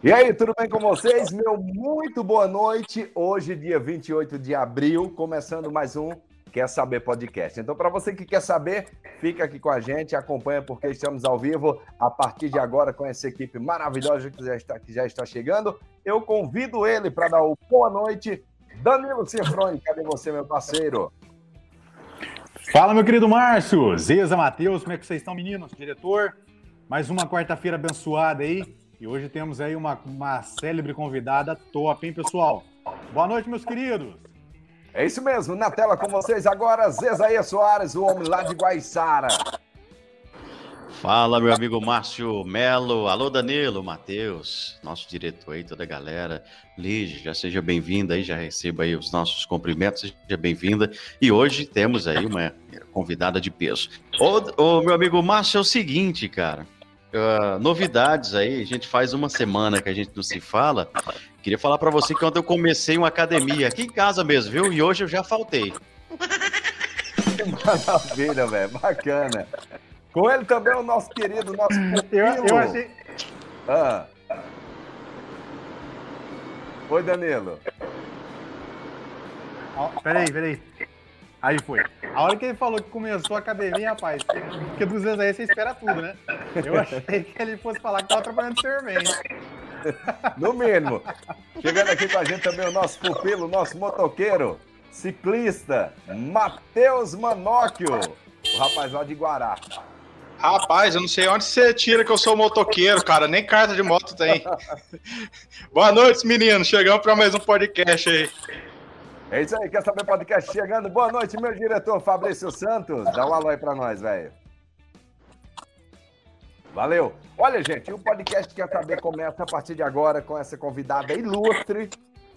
E aí, tudo bem com vocês? Meu muito boa noite. Hoje, dia 28 de abril, começando mais um Quer Saber Podcast. Então, para você que quer saber, fica aqui com a gente, acompanha porque estamos ao vivo a partir de agora com essa equipe maravilhosa que já está, que já está chegando. Eu convido ele para dar o boa noite. Danilo Cifrone, cadê você, meu parceiro? Fala, meu querido Márcio, Zeza, Matheus, como é que vocês estão, meninos? Diretor, mais uma quarta-feira abençoada aí. E hoje temos aí uma, uma célebre convidada top, hein, pessoal? Boa noite, meus queridos. É isso mesmo, na tela com vocês agora, Zezaia Soares, o homem lá de Guaiçara. Fala, meu amigo Márcio Melo. Alô, Danilo, Matheus, nosso diretor aí, toda a galera. Lige, já seja bem-vinda aí, já receba aí os nossos cumprimentos, seja bem-vinda. E hoje temos aí uma convidada de peso. Ô, ô meu amigo Márcio, é o seguinte, cara. Uh, novidades aí, a gente faz uma semana que a gente não se fala. Queria falar para você que ontem eu comecei uma academia aqui em casa mesmo, viu? E hoje eu já faltei. Maravilha, velho, bacana. Com ele também o nosso querido, nosso eu, eu achei. Ah. Oi, Danilo. Oh, peraí, peraí. Aí foi. A hora que ele falou que começou a academia, rapaz, porque dos vezes aí você espera tudo, né? Eu achei que ele fosse falar que tava trabalhando servente. No mínimo. Chegando aqui com a gente também o nosso pupilo, o nosso motoqueiro, ciclista, Matheus Manóquio, o rapaz lá de Guará. Rapaz, eu não sei onde você tira que eu sou motoqueiro, cara. Nem carta de moto tem. Boa noite, meninos. Chegamos para mais um podcast aí. É isso aí, quer saber podcast chegando? Boa noite, meu diretor Fabrício Santos. Dá um alô aí pra nós, velho. Valeu. Olha, gente, o podcast Quer Saber começa a partir de agora com essa convidada ilustre.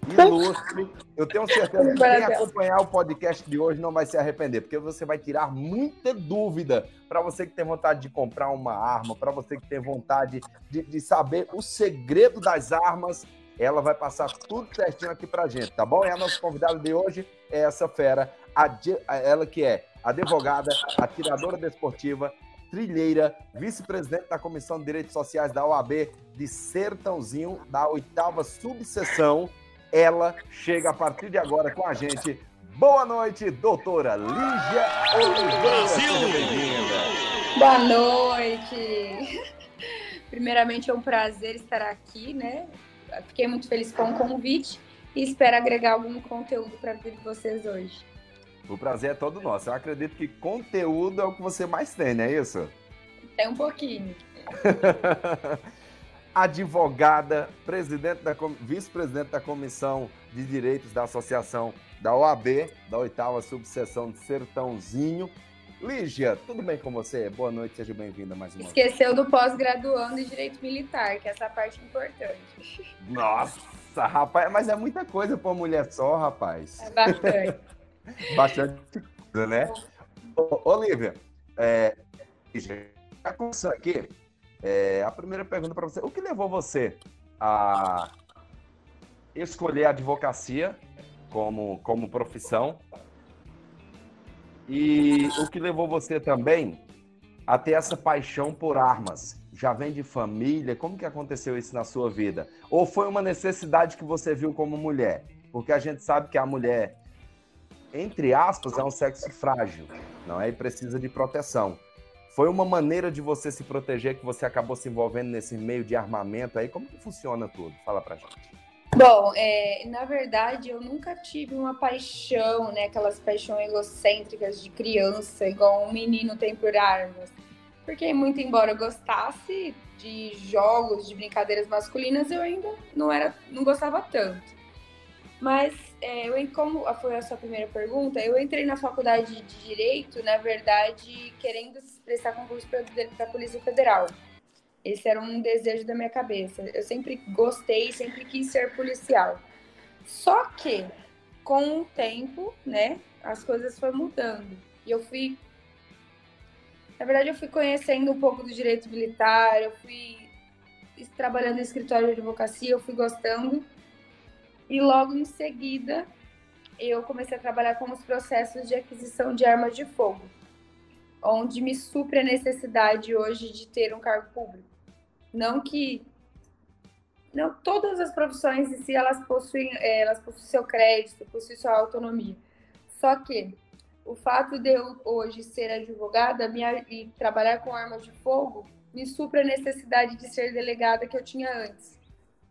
Ilustre. Eu tenho certeza que quem acompanhar o podcast de hoje não vai se arrepender, porque você vai tirar muita dúvida para você que tem vontade de comprar uma arma, para você que tem vontade de, de saber o segredo das armas ela vai passar tudo certinho aqui pra gente, tá bom? E a nossa convidada de hoje é essa fera, a, ela que é advogada, atiradora desportiva, trilheira, vice-presidente da Comissão de Direitos Sociais da OAB de Sertãozinho, da oitava subseção. Ela chega a partir de agora com a gente. Boa noite, doutora Lígia Oliveira. Boa noite. Primeiramente é um prazer estar aqui, né? Fiquei muito feliz com o convite e espero agregar algum conteúdo para a vida de vocês hoje. O prazer é todo nosso. Eu acredito que conteúdo é o que você mais tem, não é isso? Tem um pouquinho. Advogada, presidente da vice-presidente da Comissão de Direitos da Associação da OAB, da oitava subseção de Sertãozinho. Lígia, tudo bem com você? Boa noite, seja bem-vinda mais uma Esqueceu vez. Esqueceu do pós-graduando em Direito Militar, que é essa parte importante. Nossa, rapaz, mas é muita coisa para uma mulher só, rapaz. É bastante. bastante coisa, né? Ô, Olivia, é, já começando aqui, é, a primeira pergunta para você. O que levou você a escolher a advocacia como, como profissão e o que levou você também a ter essa paixão por armas? Já vem de família? Como que aconteceu isso na sua vida? Ou foi uma necessidade que você viu como mulher? Porque a gente sabe que a mulher, entre aspas, é um sexo frágil, não é? E precisa de proteção. Foi uma maneira de você se proteger que você acabou se envolvendo nesse meio de armamento aí? Como que funciona tudo? Fala pra gente. Bom, é, na verdade, eu nunca tive uma paixão, né? Aquelas paixões egocêntricas de criança, igual um menino tem por armas. Porque, muito embora eu gostasse de jogos, de brincadeiras masculinas, eu ainda não era, não gostava tanto. Mas, é, eu, como foi a sua primeira pergunta, eu entrei na faculdade de Direito, na verdade, querendo prestar concurso para a Polícia Federal. Esse era um desejo da minha cabeça. Eu sempre gostei, sempre quis ser policial. Só que, com o tempo, né, as coisas foram mudando. E eu fui. Na verdade, eu fui conhecendo um pouco do direito militar, eu fui trabalhando em escritório de advocacia, eu fui gostando. E logo em seguida, eu comecei a trabalhar com os processos de aquisição de armas de fogo, onde me supre a necessidade hoje de ter um cargo público. Não que não todas as profissões em si elas possuem, é, elas possuem seu crédito, possuem sua autonomia. Só que o fato de eu hoje ser advogada minha, e trabalhar com armas de fogo me supra a necessidade de ser delegada que eu tinha antes.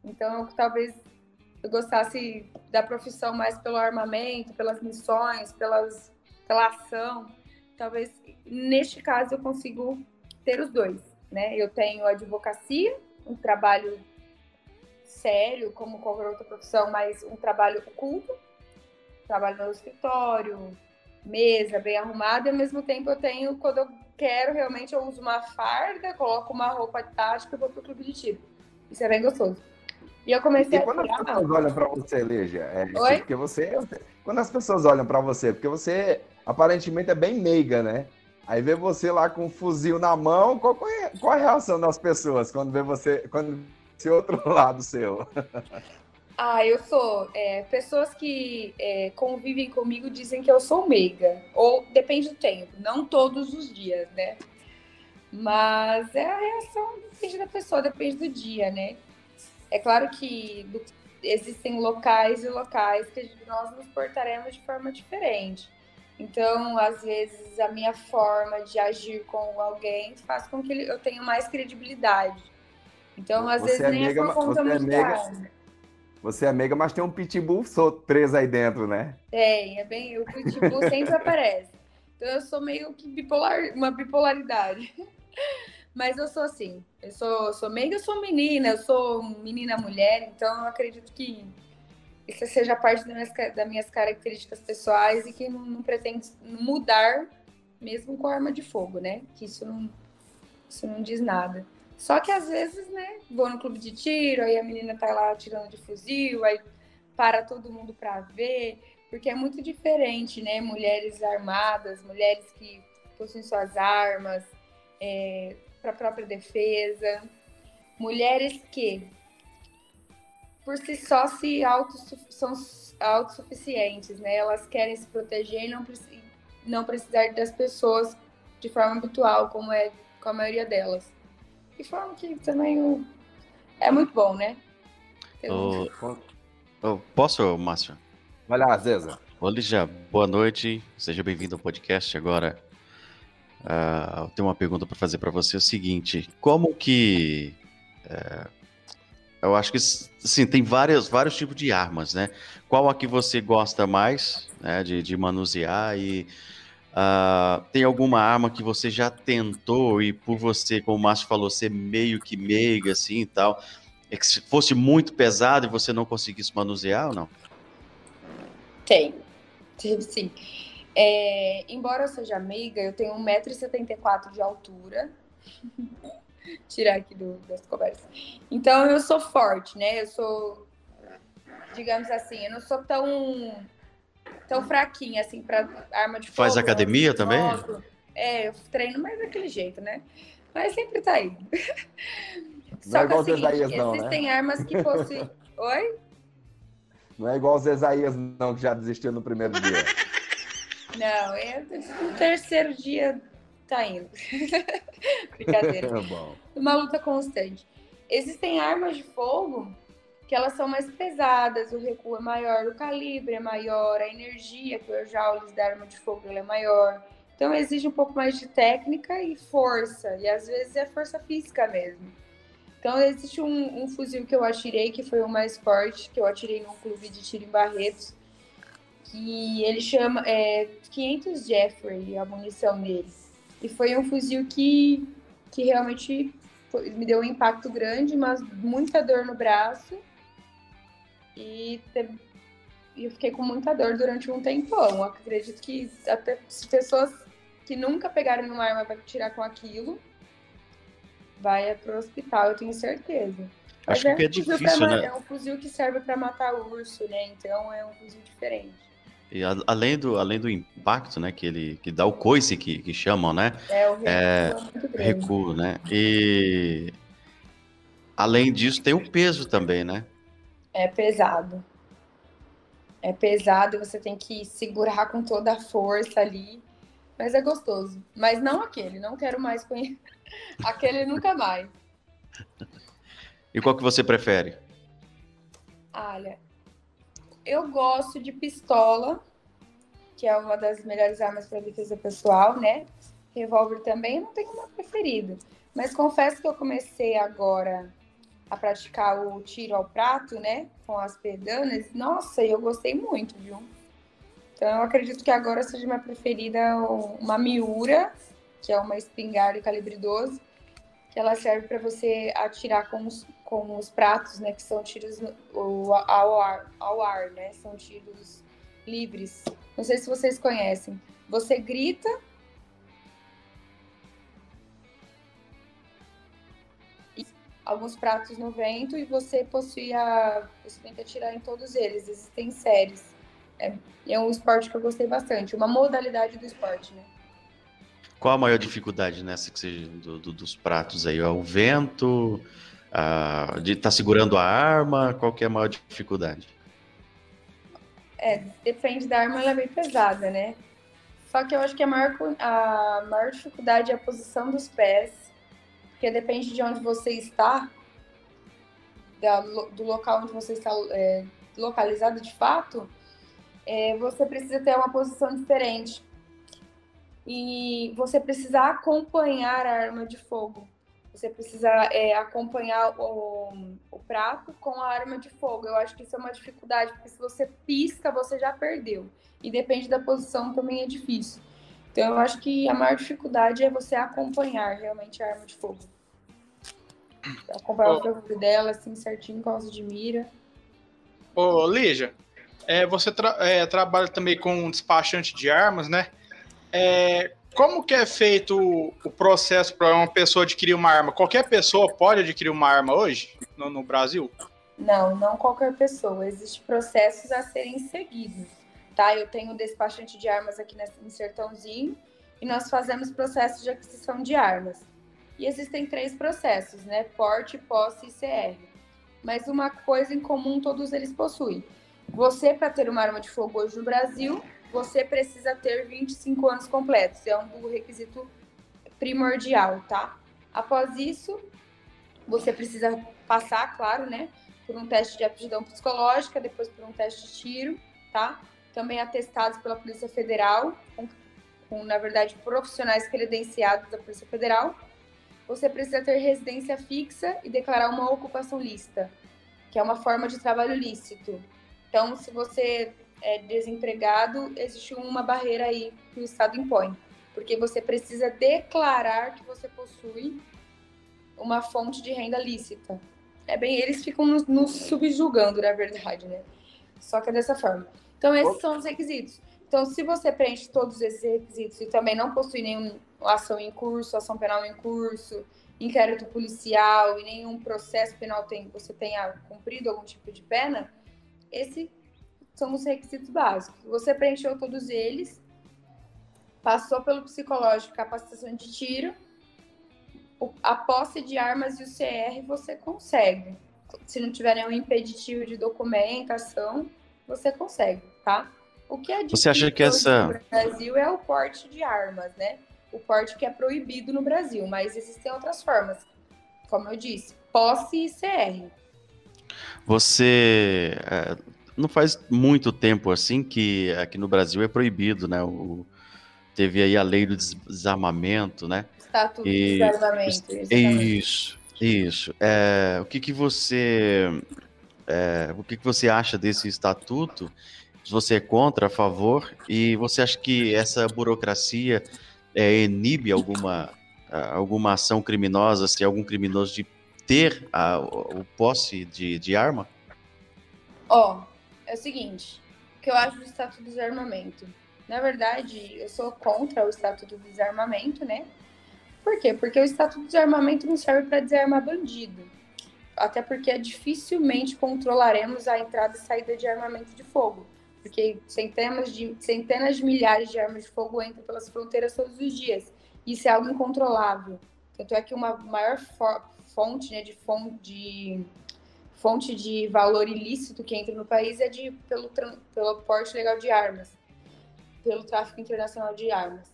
Então, eu, talvez eu gostasse da profissão mais pelo armamento, pelas missões, pelas, pela ação. Talvez neste caso eu consigo ter os dois, né? Eu tenho advocacia, um trabalho sério, como qualquer outra profissão, mas um trabalho oculto, trabalho no escritório, mesa bem arrumada, e ao mesmo tempo eu tenho, quando eu quero realmente, eu uso uma farda, coloco uma roupa tática e vou pro clube de tiro. Isso é bem gostoso. E eu comecei e quando as pessoas olham para você, Lígia, é porque você. Quando as pessoas olham para você, porque você aparentemente é bem meiga, né? Aí vê você lá com um fuzil na mão, qual, é, qual é a reação das pessoas quando vê você, quando esse outro lado seu? Ah, eu sou. É, pessoas que é, convivem comigo dizem que eu sou meiga. Ou depende do tempo, não todos os dias, né? Mas é a reação depende da pessoa, depende do dia, né? É claro que do, existem locais e locais que nós nos portaremos de forma diferente. Então, às vezes, a minha forma de agir com alguém faz com que eu tenha mais credibilidade. Então, às você vezes, é nem é por conta muito é você é meiga, mas tem um pitbull preso aí dentro, né? Tem, é bem. O pitbull sempre aparece. Então eu sou meio que bipolar, uma bipolaridade. Mas eu sou assim. Eu sou, sou meiga, eu sou menina, eu sou menina mulher, então eu acredito que isso seja parte das minhas, das minhas características pessoais e que não, não pretende mudar mesmo com arma de fogo, né? Que isso não, isso não diz nada. Só que às vezes, né, vou no clube de tiro, aí a menina tá lá tirando de fuzil, aí para todo mundo para ver, porque é muito diferente, né? Mulheres armadas, mulheres que possuem suas armas é, para própria defesa, mulheres que por si só se são autossuficientes, né? Elas querem se proteger e não, não precisar das pessoas de forma habitual, como é com a maioria delas e falam que também é muito bom, né? Oh, oh, posso, Márcio? Vai lá, Zeza. Já. Boa noite. Seja bem-vindo ao podcast. Agora, uh, eu tenho uma pergunta para fazer para você. É o seguinte: como que. Uh, eu acho que sim, tem várias, vários tipos de armas, né? Qual a que você gosta mais né, de, de manusear e Uh, tem alguma arma que você já tentou e por você, como o Márcio falou, ser meio que meiga assim e tal, é que se fosse muito pesado e você não conseguisse manusear ou não? Tem, sim. É, embora eu seja meiga, eu tenho 1,74m de altura. Tirar aqui do, das conversas. Então eu sou forte, né? Eu sou, digamos assim, eu não sou tão tão fraquinha, assim, para arma de fogo. Faz academia também? É, eu treino, mas daquele jeito, né? Mas sempre tá aí. Não Só é igual que, assim, Zezaías, não, existem né? armas que fossem... Oi? Não é igual o Zezaías, não, que já desistiu no primeiro dia. Não, é, no terceiro dia tá indo. Brincadeira. É. Uma luta constante. Existem armas de fogo que elas são mais pesadas, o recuo é maior, o calibre é maior, a energia que o joules da arma de fogo é maior. Então exige um pouco mais de técnica e força, e às vezes é força física mesmo. Então existe um, um fuzil que eu atirei, que foi o mais forte, que eu atirei num clube de tiro em Barretos, que ele chama é, 500 Jeffrey, a munição dele. E foi um fuzil que, que realmente foi, me deu um impacto grande, mas muita dor no braço e teve, eu fiquei com muita dor durante um tempão. Acredito que até pessoas que nunca pegaram uma arma para tirar com aquilo vai para o hospital, eu tenho certeza. Acho é que é difícil, né? É um fuzil que serve para matar urso, né? Então é um fuzil diferente. E a, além do, além do impacto, né, que ele que dá o coice que, que chamam, né? É, o recuo, é, é recuo, né? E além disso tem o peso também, né? É pesado. É pesado, você tem que segurar com toda a força ali. Mas é gostoso. Mas não aquele, não quero mais conhecer. aquele nunca mais. E qual que você prefere? Olha, eu gosto de pistola, que é uma das melhores armas para defesa pessoal, né? Revólver também, não tenho uma preferida. Mas confesso que eu comecei agora a praticar o tiro ao prato, né? Com as pedanas. Nossa, eu gostei muito, viu? Então eu acredito que agora seja minha preferida uma Miura, que é uma espingarda calibre 12, que ela serve para você atirar com os, com os pratos, né? Que são tiros ao ar, ao ar, né? São tiros livres. Não sei se vocês conhecem. Você grita alguns pratos no vento e você possui a. Você tem que atirar em todos eles. Existem séries. É, é um esporte que eu gostei bastante, uma modalidade do esporte, né? Qual a maior dificuldade nessa que seja do, do, dos pratos aí? É o vento, a, de estar tá segurando a arma? Qual que é a maior dificuldade? É, depende da arma, ela é bem pesada, né? Só que eu acho que a maior, a maior dificuldade é a posição dos pés porque depende de onde você está, da, do local onde você está é, localizado de fato, é, você precisa ter uma posição diferente. E você precisa acompanhar a arma de fogo. Você precisa é, acompanhar o, o prato com a arma de fogo. Eu acho que isso é uma dificuldade, porque se você pisca, você já perdeu. E depende da posição também é difícil. Então, eu acho que a maior dificuldade é você acompanhar realmente a arma de fogo. Acompanhar oh. o perfil dela, assim, certinho, com as de mira. Ô, Lígia, é, você tra é, trabalha também com um despachante de armas, né? É, como que é feito o, processo para uma pessoa adquirir uma arma? Qualquer pessoa pode adquirir uma arma hoje no, no Brasil? Não, não qualquer pessoa. Existem processos a serem seguidos tá? Eu tenho despachante de armas aqui no Sertãozinho e nós fazemos processos de aquisição de armas. E existem três processos, né? Porte, posse e CR. Mas uma coisa em comum todos eles possuem. Você, para ter uma arma de fogo hoje no Brasil, você precisa ter 25 anos completos. É um requisito primordial, tá? Após isso, você precisa passar, claro, né? Por um teste de aptidão psicológica, depois por um teste de tiro, tá? também atestados pela Polícia Federal, com, com, na verdade, profissionais credenciados da Polícia Federal. Você precisa ter residência fixa e declarar uma ocupação lícita, que é uma forma de trabalho lícito. Então, se você é desempregado, existe uma barreira aí que o Estado impõe, porque você precisa declarar que você possui uma fonte de renda lícita. É bem, eles ficam nos, nos subjugando, na verdade, né? Só que é dessa forma. Então, esses são os requisitos. Então, se você preenche todos esses requisitos e também não possui nenhuma ação em curso, ação penal em curso, inquérito policial e nenhum processo penal tem, você tenha cumprido algum tipo de pena, esses são os requisitos básicos. Você preencheu todos eles, passou pelo psicológico, capacitação de tiro, a posse de armas e o CR você consegue. Se não tiver nenhum impeditivo de documentação, você consegue, tá? O que é Você acha que essa no Brasil é o porte de armas, né? O porte que é proibido no Brasil, mas existem outras formas. Como eu disse, posse e CR. Você é, não faz muito tempo assim que aqui no Brasil é proibido, né? O, teve aí a lei do desarmamento, né? Estatuto e, do desarmamento. Isso, isso. É, o que que você é, o que, que você acha desse estatuto? Você é contra, a favor, e você acha que essa burocracia é, inibe alguma, alguma ação criminosa, se algum criminoso de ter a, o posse de, de arma? Ó, oh, é o seguinte, o que eu acho do Estatuto do Desarmamento. Na verdade, eu sou contra o Estatuto do Desarmamento, né? Por quê? Porque o Estatuto do Desarmamento não serve para desarmar bandido até porque dificilmente controlaremos a entrada e saída de armamento de fogo, porque centenas de, centenas de milhares de armas de fogo entram pelas fronteiras todos os dias. Isso é algo incontrolável. Tanto é que uma maior fonte né, de, fonte, de fonte de valor ilícito que entra no país é de, pelo, pelo porte legal de armas, pelo tráfico internacional de armas.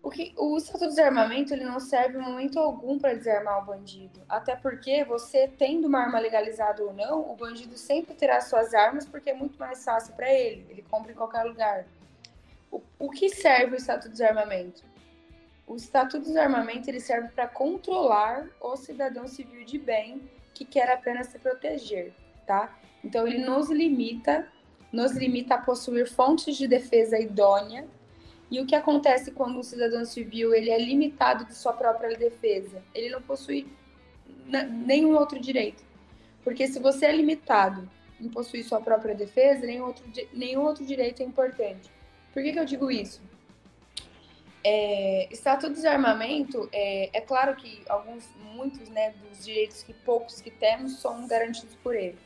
O, que, o Estatuto de Desarmamento ele não serve em momento algum para desarmar o bandido. Até porque você, tendo uma arma legalizada ou não, o bandido sempre terá suas armas porque é muito mais fácil para ele. Ele compra em qualquer lugar. O, o que serve o Estatuto de Desarmamento? O Estatuto de Desarmamento ele serve para controlar o cidadão civil de bem que quer apenas se proteger, tá? Então ele nos limita, nos limita a possuir fontes de defesa idônea e o que acontece quando um cidadão civil ele é limitado de sua própria defesa? Ele não possui nenhum outro direito. Porque se você é limitado em possuir sua própria defesa, nenhum outro, nenhum outro direito é importante. Por que, que eu digo isso? É, Estatuto de Desarmamento, é, é claro que alguns, muitos né, dos direitos que poucos que temos são garantidos por ele.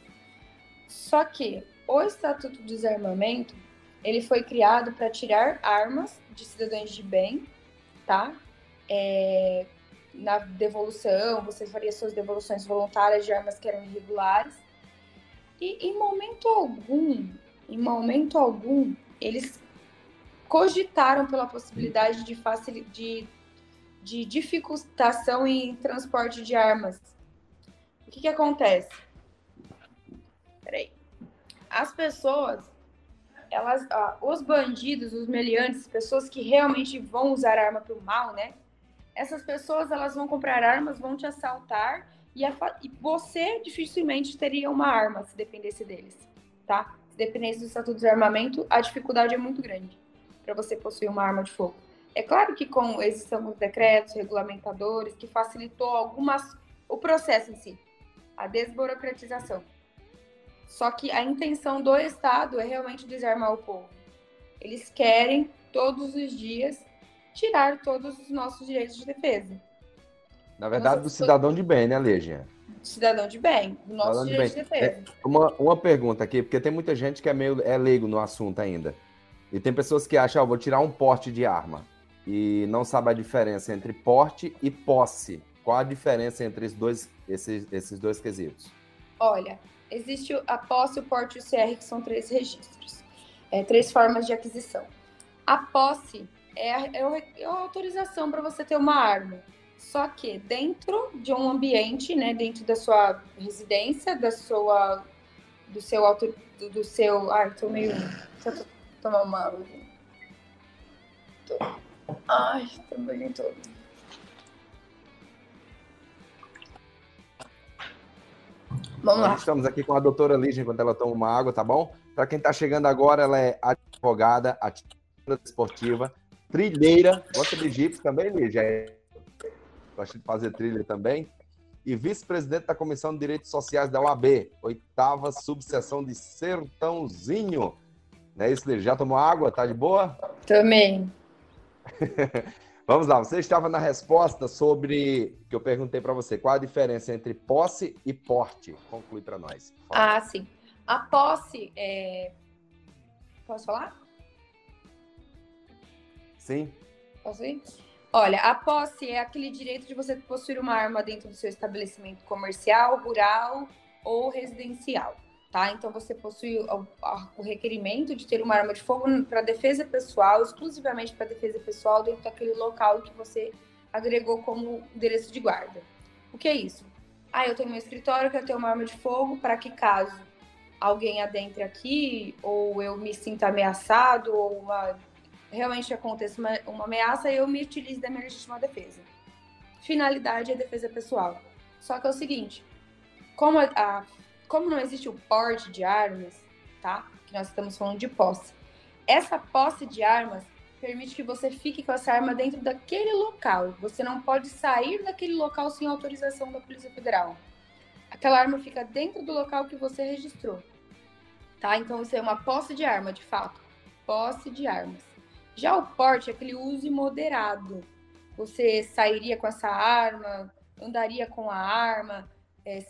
Só que o Estatuto de Desarmamento, ele foi criado para tirar armas de cidadãos de bem, tá? É, na devolução, você faria suas devoluções voluntárias de armas que eram irregulares. E em momento algum, em momento algum, eles cogitaram pela possibilidade de, facil... de, de dificultação em transporte de armas. O que, que acontece? Peraí. As pessoas elas, os bandidos, os meliantes, pessoas que realmente vão usar arma para o mal, né? Essas pessoas elas vão comprar armas, vão te assaltar e, a, e, você dificilmente teria uma arma se dependesse deles, tá? Se dependesse do estatuto de armamento, a dificuldade é muito grande para você possuir uma arma de fogo. É claro que com existem alguns decretos, regulamentadores que facilitou algumas o processo em si, a desburocratização. Só que a intenção do Estado é realmente desarmar o povo. Eles querem, todos os dias, tirar todos os nossos direitos de defesa. Na verdade, do cidadão de bem, né, Legia? Cidadão de bem, do nosso cidadão direito de, de defesa. É, uma, uma pergunta aqui, porque tem muita gente que é meio é leigo no assunto ainda. E tem pessoas que acham, vou tirar um porte de arma. E não sabe a diferença entre porte e posse. Qual a diferença entre esses dois, esses, esses dois quesitos? Olha, existe a posse, o porte e o CR, que são três registros, é, três formas de aquisição. A posse é a, é a autorização para você ter uma arma, só que dentro de um ambiente, né, dentro da sua residência, da sua, do seu auto, do, do seu, ai, tô meio, tomar uma água. Tô, ai, tô bem todo. Vamos lá. Estamos aqui com a doutora Lígia enquanto ela toma uma água, tá bom? Para quem está chegando agora, ela é advogada, ativista esportiva, trilheira, gosta de jipe também, Lígia? É, gosta de fazer trilha também. E vice-presidente da Comissão de Direitos Sociais da OAB, oitava subseção de Sertãozinho. Não é isso, Lígia? Já tomou água? Tá de boa? Também. Vamos lá, você estava na resposta sobre que eu perguntei para você, qual a diferença entre posse e porte? Conclui para nós. Fala. Ah, sim. A posse é... Posso falar? Sim. Posso ir? Olha, a posse é aquele direito de você possuir uma arma dentro do seu estabelecimento comercial, rural ou residencial tá? Então você possui o, o requerimento de ter uma arma de fogo para defesa pessoal, exclusivamente para defesa pessoal, dentro daquele local que você agregou como endereço de guarda. O que é isso? Ah, eu tenho meu escritório, quero ter uma arma de fogo para que caso alguém adentre aqui, ou eu me sinta ameaçado, ou uma, realmente aconteça uma, uma ameaça, eu me utilize da minha legítima defesa. Finalidade é defesa pessoal. Só que é o seguinte, como a, a como não existe o porte de armas, tá? Que nós estamos falando de posse. Essa posse de armas permite que você fique com essa arma dentro daquele local. Você não pode sair daquele local sem autorização da Polícia Federal. Aquela arma fica dentro do local que você registrou. Tá? Então isso é uma posse de arma, de fato. Posse de armas. Já o porte é aquele uso imoderado. Você sairia com essa arma, andaria com a arma, é,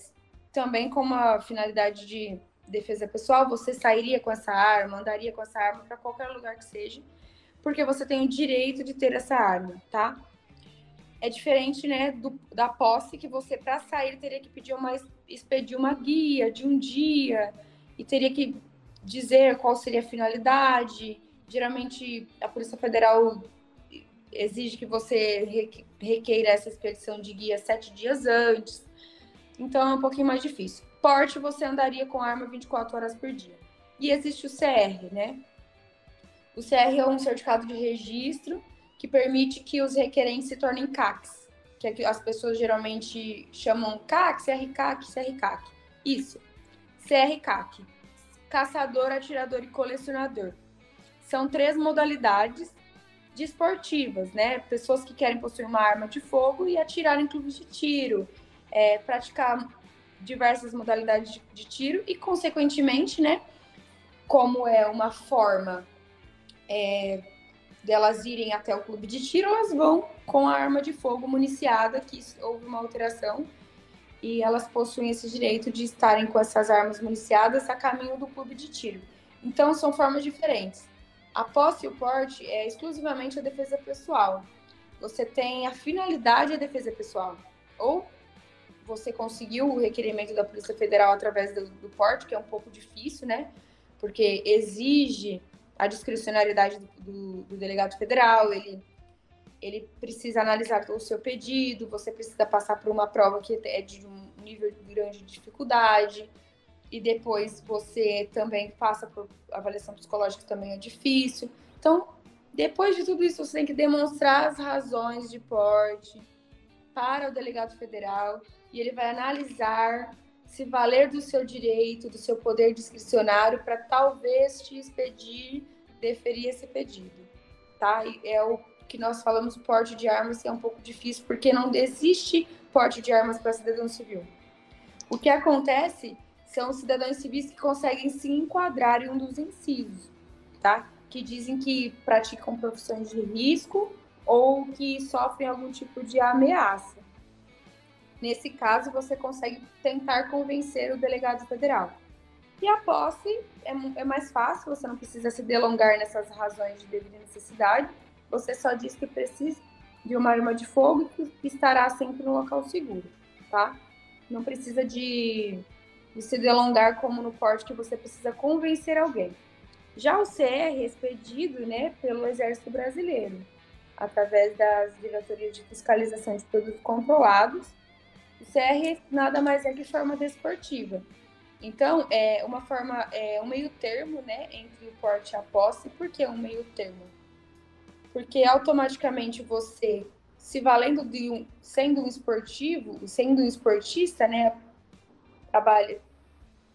também com uma finalidade de defesa pessoal, você sairia com essa arma, andaria com essa arma para qualquer lugar que seja, porque você tem o direito de ter essa arma, tá? É diferente, né, do, da posse que você para sair teria que pedir uma expedir uma guia de um dia e teria que dizer qual seria a finalidade. Geralmente a Polícia Federal exige que você requeira essa expedição de guia sete dias antes. Então é um pouquinho mais difícil. Porte, você andaria com arma 24 horas por dia. E existe o CR, né? O CR é um certificado de registro que permite que os requerentes se tornem CACs, que é as pessoas geralmente chamam CAC, CRCAC, CRCAC. Isso. CRCAC. Caçador, atirador e colecionador. São três modalidades desportivas, né? Pessoas que querem possuir uma arma de fogo e atirar em clubes de tiro, é, praticar diversas modalidades de, de, tiro e, consequentemente, né? Como é uma forma é, delas irem até o clube de tiro, elas vão com a arma de fogo municiada, que houve uma alteração e elas possuem esse direito de estarem com essas armas municiadas a caminho do clube de tiro. Então, são formas diferentes. A posse e o porte é exclusivamente a defesa pessoal. Você tem a finalidade da defesa pessoal. Ou você conseguiu o requerimento da Polícia Federal através do, do porte, que é um pouco difícil, né? Porque exige a discricionariedade do, do, do delegado federal, ele ele precisa analisar o seu pedido, você precisa passar por uma prova que é de um nível grande de dificuldade e depois você também passa por avaliação psicológica que também é difícil. Então, depois de tudo isso, você tem que demonstrar as razões de porte para o delegado federal e ele vai analisar se valer do seu direito, do seu poder discricionário para talvez te expedir, deferir esse pedido, tá? E é o que nós falamos porte de armas que é um pouco difícil porque não existe porte de armas para cidadão civil. O que acontece são cidadãos civis que conseguem se enquadrar em um dos incisos, tá? Que dizem que praticam profissões de risco ou que sofrem algum tipo de ameaça. Nesse caso, você consegue tentar convencer o delegado federal. E a posse é, é mais fácil, você não precisa se delongar nessas razões de devida necessidade. Você só diz que precisa de uma arma de fogo e que estará sempre no local seguro, tá? Não precisa de de se delongar como no porte que você precisa convencer alguém. Já o CR é expedido né, pelo Exército Brasileiro, através das diretorias de fiscalização de produtos controlados. O CR nada mais é que forma desportiva. Então, é uma forma, é um meio termo né, entre o porte e a posse. Por que um meio termo? Porque automaticamente você, se valendo de um, sendo um esportivo, sendo um esportista, né, trabalha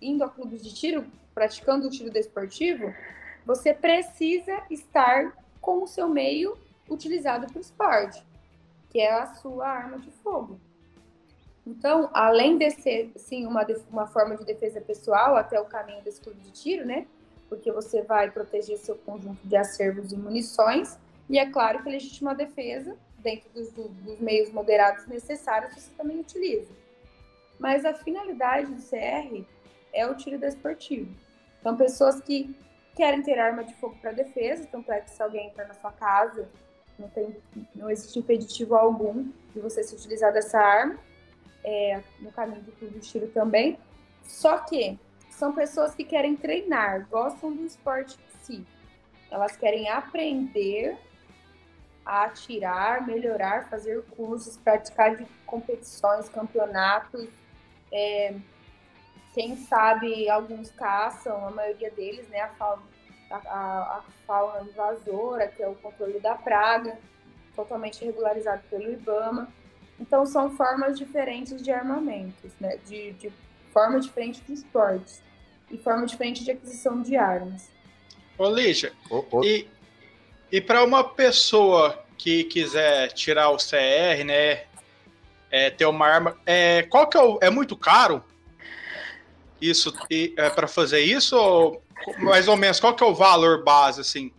indo a clubes de tiro, praticando o tiro desportivo, você precisa estar com o seu meio utilizado para o esporte, que é a sua arma de fogo. Então, além de ser, sim, uma, uma forma de defesa pessoal até o caminho desse clube de tiro, né? Porque você vai proteger seu conjunto de acervos e munições, e é claro que a legítima defesa, dentro dos, dos meios moderados necessários, você também utiliza. Mas a finalidade do CR é o tiro desportivo. Então, pessoas que querem ter arma de fogo para defesa, tanto é que se alguém entrar na sua casa, não, tem, não existe impeditivo algum de você se utilizar dessa arma, é, no caminho do clube de tiro também. Só que são pessoas que querem treinar, gostam do esporte em si. Elas querem aprender a atirar, melhorar, fazer cursos, praticar de competições, campeonatos, é, quem sabe alguns caçam, a maioria deles, né, a fauna, a, a fauna invasora, que é o controle da praga, totalmente regularizado pelo IBAMA. Então, são formas diferentes de armamentos, né, de, de forma diferente de esportes e forma diferente de aquisição de armas. Ô, Lígia, oh, oh. e, e para uma pessoa que quiser tirar o CR, né, é, ter uma arma, é, qual que é, o, é muito caro isso é, para fazer isso? Ou mais ou menos, qual que é o valor base, assim?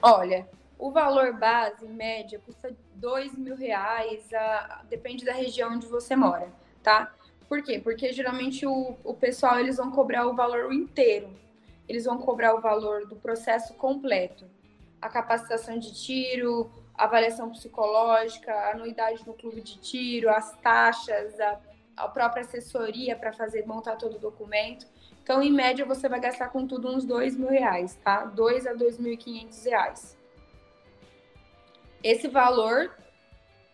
Olha, o valor base, em média, custa dois mil reais, a, depende da região onde você mora, tá? Por quê? Porque geralmente o, o pessoal, eles vão cobrar o valor inteiro. Eles vão cobrar o valor do processo completo. A capacitação de tiro, avaliação psicológica, anuidade no clube de tiro, as taxas, a a própria assessoria para fazer, montar todo o documento. Então, em média, você vai gastar com tudo uns dois mil reais, tá? Dois a dois mil e quinhentos reais. Esse valor,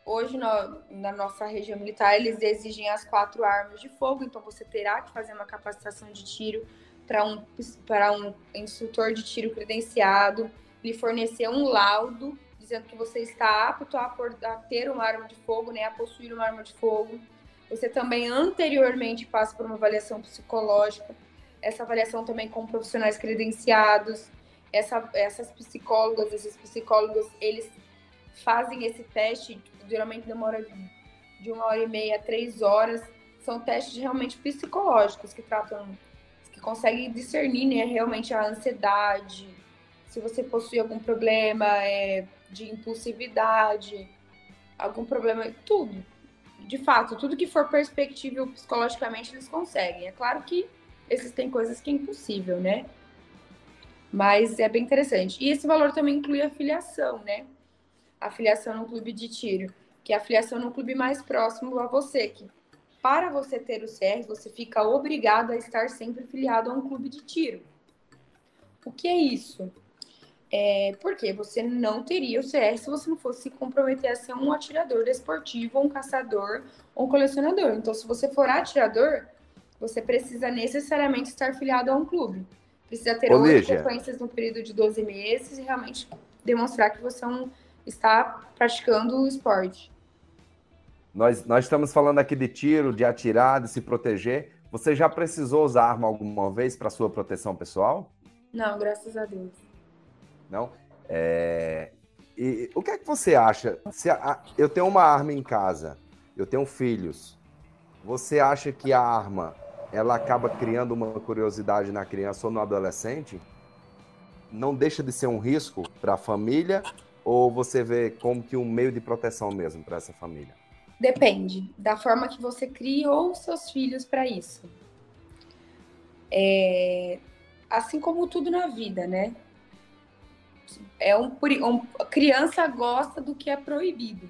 hoje no, na nossa região militar, eles exigem as quatro armas de fogo, então você terá que fazer uma capacitação de tiro para um, um instrutor de tiro credenciado, lhe fornecer um laudo dizendo que você está apto a, a ter uma arma de fogo, né, a possuir uma arma de fogo. Você também anteriormente passa por uma avaliação psicológica, essa avaliação também com profissionais credenciados. Essa, essas psicólogas, esses psicólogos, eles fazem esse teste, geralmente demora de uma hora e meia a três horas. São testes realmente psicológicos que tratam, que conseguem discernir né, realmente a ansiedade, se você possui algum problema é, de impulsividade, algum problema, tudo. De fato, tudo que for perspectivo psicologicamente eles conseguem. É claro que existem coisas que é impossível, né? Mas é bem interessante. E esse valor também inclui a filiação, né? A filiação no clube de tiro, que é a filiação no clube mais próximo a você, que para você ter o CR, você fica obrigado a estar sempre filiado a um clube de tiro. O que é isso? É, porque você não teria o CR se você não fosse se comprometer a ser um atirador desportivo, um caçador ou um colecionador. Então, se você for atirador, você precisa necessariamente estar filiado a um clube. Precisa ter outras frequências no período de 12 meses e realmente demonstrar que você é um, está praticando o esporte. Nós, nós estamos falando aqui de tiro, de atirar, de se proteger. Você já precisou usar arma alguma vez para sua proteção pessoal? Não, graças a Deus. Não? É... E o que é que você acha? Se a... eu tenho uma arma em casa, eu tenho filhos. Você acha que a arma ela acaba criando uma curiosidade na criança ou no adolescente? Não deixa de ser um risco para a família ou você vê como que um meio de proteção mesmo para essa família? Depende da forma que você criou seus filhos para isso. É, assim como tudo na vida, né? é um, um, criança gosta do que é proibido.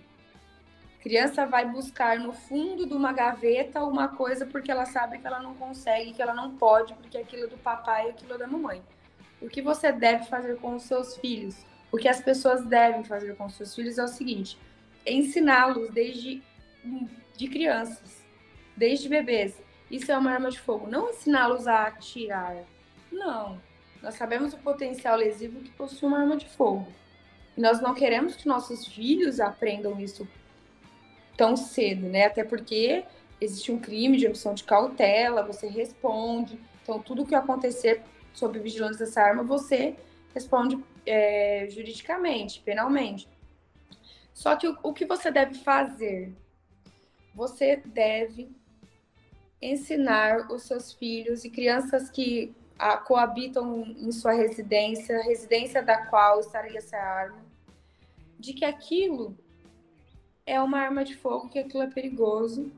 Criança vai buscar no fundo de uma gaveta uma coisa porque ela sabe que ela não consegue, que ela não pode, porque aquilo é do papai e aquilo é da mamãe. O que você deve fazer com os seus filhos? O que as pessoas devem fazer com seus filhos é o seguinte: ensiná-los desde de crianças, desde bebês. Isso é uma arma de fogo. Não ensiná-los a atirar. Não nós sabemos o potencial lesivo que possui uma arma de fogo. E nós não queremos que nossos filhos aprendam isso tão cedo, né? Até porque existe um crime de omissão de cautela, você responde. Então, tudo que acontecer sob vigilância dessa arma, você responde é, juridicamente, penalmente. Só que o, o que você deve fazer? Você deve ensinar os seus filhos e crianças que a, coabitam em sua residência, residência da qual estaria essa arma, de que aquilo é uma arma de fogo, que aquilo é perigoso,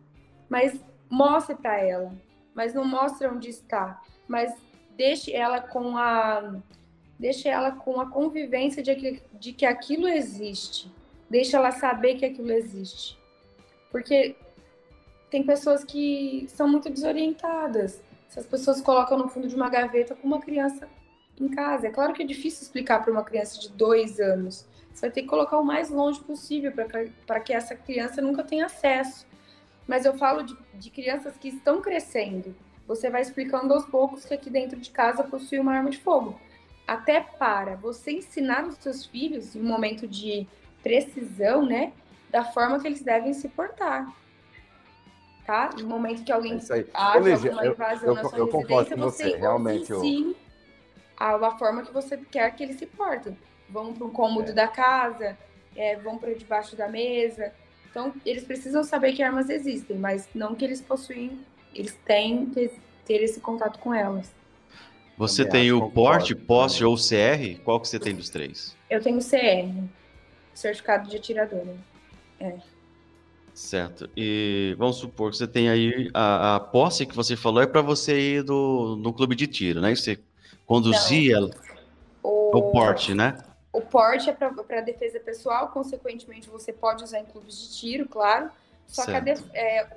mas mostre para ela, mas não mostre onde está, mas deixe ela com a deixe ela com a convivência de que, de que aquilo existe, deixe ela saber que aquilo existe, porque tem pessoas que são muito desorientadas se as pessoas colocam no fundo de uma gaveta com uma criança em casa. É claro que é difícil explicar para uma criança de dois anos. Você vai ter que colocar o mais longe possível para que essa criança nunca tenha acesso. Mas eu falo de, de crianças que estão crescendo. Você vai explicando aos poucos que aqui dentro de casa possui uma arma de fogo. Até para você ensinar os seus filhos, em um momento de precisão, né, da forma que eles devem se portar tá? No momento que alguém é acha alguma invasão eu, na sua eu residência, você, você realmente ensine eu... a, a, forma que você quer que eles se portem. Vão para um cômodo é. da casa, é, vão para debaixo da mesa. Então, eles precisam saber que armas existem, mas não que eles possuem, eles têm que ter esse contato com elas. Você Também tem o porte, posse ou CR? Qual que você tem dos três? Eu tenho CR, certificado de atiradora. É. Certo. E vamos supor que você tem aí a, a posse que você falou é para você ir do, no clube de tiro, né? Você conduzia o, o porte, né? O porte é para defesa pessoal, consequentemente você pode usar em clubes de tiro, claro. Só certo. que, def, é,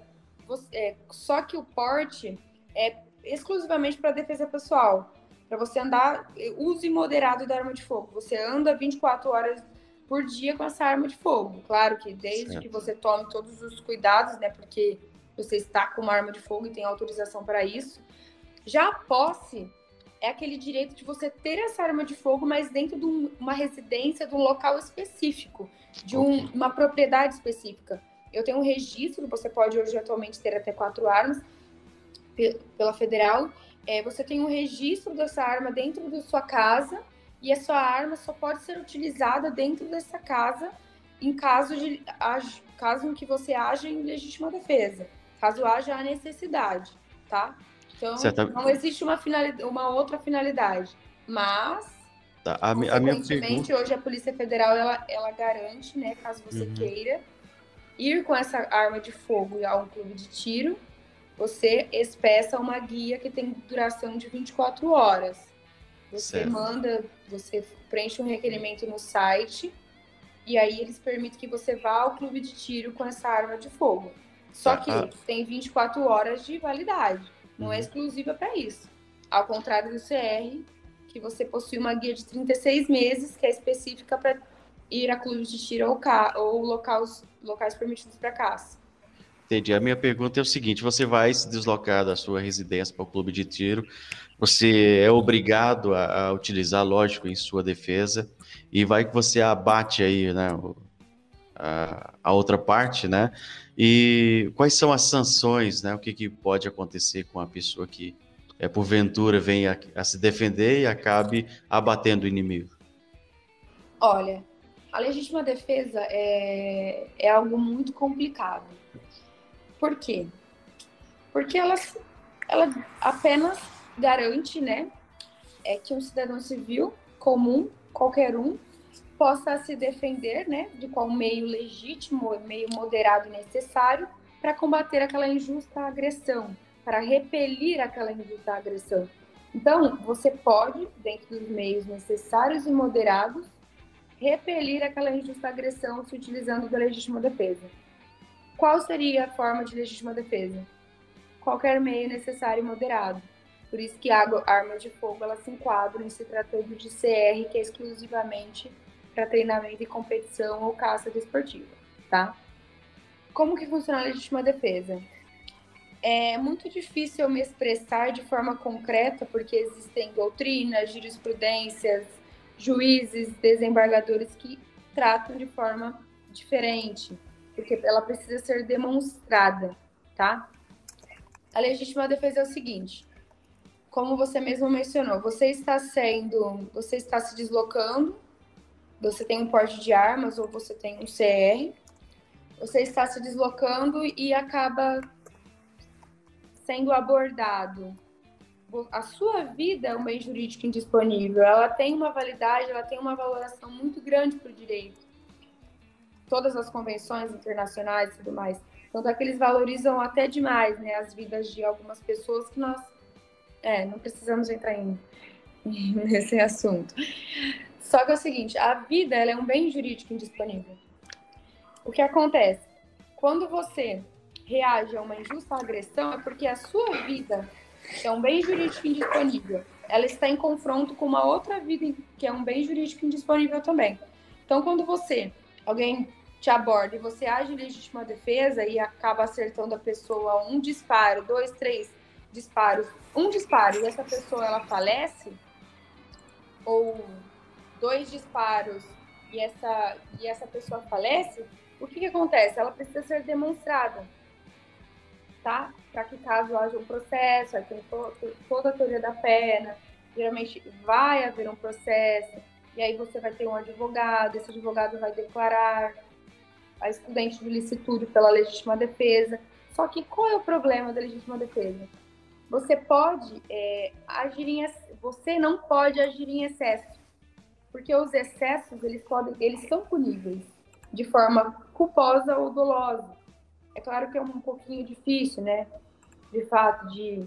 você, é, só que o porte é exclusivamente para defesa pessoal. Para você andar, uso imoderado da arma de fogo. Você anda 24 horas por dia com essa arma de fogo. Claro que desde certo. que você tome todos os cuidados, né? Porque você está com uma arma de fogo e tem autorização para isso. Já a posse é aquele direito de você ter essa arma de fogo, mas dentro de uma residência, de um local específico, de um, uma propriedade específica. Eu tenho um registro, você pode hoje atualmente ter até quatro armas pela federal. É, você tem um registro dessa arma dentro da sua casa e a sua arma só pode ser utilizada dentro dessa casa em caso de caso em que você haja em legítima defesa, caso haja a necessidade, tá? Então certo. não existe uma finalidade, uma outra finalidade, mas tá. a, a minha pergunta... hoje a Polícia Federal ela, ela garante, né, caso você uhum. queira ir com essa arma de fogo a um clube de tiro, você expeça uma guia que tem duração de 24 horas. Você certo. manda, você preenche um requerimento no site e aí eles permitem que você vá ao clube de tiro com essa arma de fogo. Só tá, que ah. tem 24 horas de validade, não é uhum. é exclusiva para isso. Ao contrário do CR, que você possui uma guia de 36 meses, que é específica para ir a clube de tiro ou, ou locais, locais permitidos para caça. Entendi. A minha pergunta é o seguinte: você vai se deslocar da sua residência para o clube de tiro, você é obrigado a, a, utilizar, lógico, em sua defesa, e vai que você abate aí, né, a, a, outra parte, né? E quais são as sanções, né? O que, que pode acontecer com a pessoa que, é, porventura, vem a, a se defender e acabe abatendo o inimigo? Olha, a legítima defesa é, é algo muito complicado. Por quê? Porque ela, ela apenas garante, né, é que um cidadão civil comum, qualquer um, possa se defender, né, de qual meio legítimo, meio moderado e necessário para combater aquela injusta agressão, para repelir aquela injusta agressão. Então, você pode, dentro dos meios necessários e moderados, repelir aquela injusta agressão se utilizando da legítima defesa. Qual seria a forma de legítima defesa? Qualquer meio necessário e moderado. Por isso que a arma de fogo ela se enquadra em se tratando de CR, que é exclusivamente para treinamento e competição ou caça desportiva, tá? Como que funciona a legítima defesa? É muito difícil eu me expressar de forma concreta, porque existem doutrinas, jurisprudências, juízes, desembargadores que tratam de forma diferente, porque ela precisa ser demonstrada, tá? A legítima defesa é o seguinte: como você mesmo mencionou, você está sendo, você está se deslocando, você tem um porte de armas ou você tem um CR, você está se deslocando e acaba sendo abordado. A sua vida é um bem jurídico indisponível, ela tem uma validade, ela tem uma valoração muito grande para o direito. Todas as convenções internacionais e tudo mais. Então, daqui eles valorizam até demais né, as vidas de algumas pessoas que nós é, não precisamos entrar em, nesse assunto. Só que é o seguinte, a vida ela é um bem jurídico indisponível. O que acontece? Quando você reage a uma injusta agressão, é porque a sua vida é um bem jurídico indisponível. Ela está em confronto com uma outra vida que é um bem jurídico indisponível também. Então, quando você, alguém te aborda e você age em legítima defesa e acaba acertando a pessoa um disparo, dois, três, disparos, um disparo e essa pessoa ela falece, ou dois disparos e essa, e essa pessoa falece, o que, que acontece? Ela precisa ser demonstrada, tá? Para que caso haja um processo, aí tem toda a teoria da pena, geralmente vai haver um processo, e aí você vai ter um advogado, esse advogado vai declarar a estudante de licitude pela legítima defesa. Só que qual é o problema da legítima defesa? você pode é, agir em você não pode agir em excesso, porque os excessos eles podem eles são puníveis de forma culposa ou dolosa. É claro que é um pouquinho difícil, né, de fato de,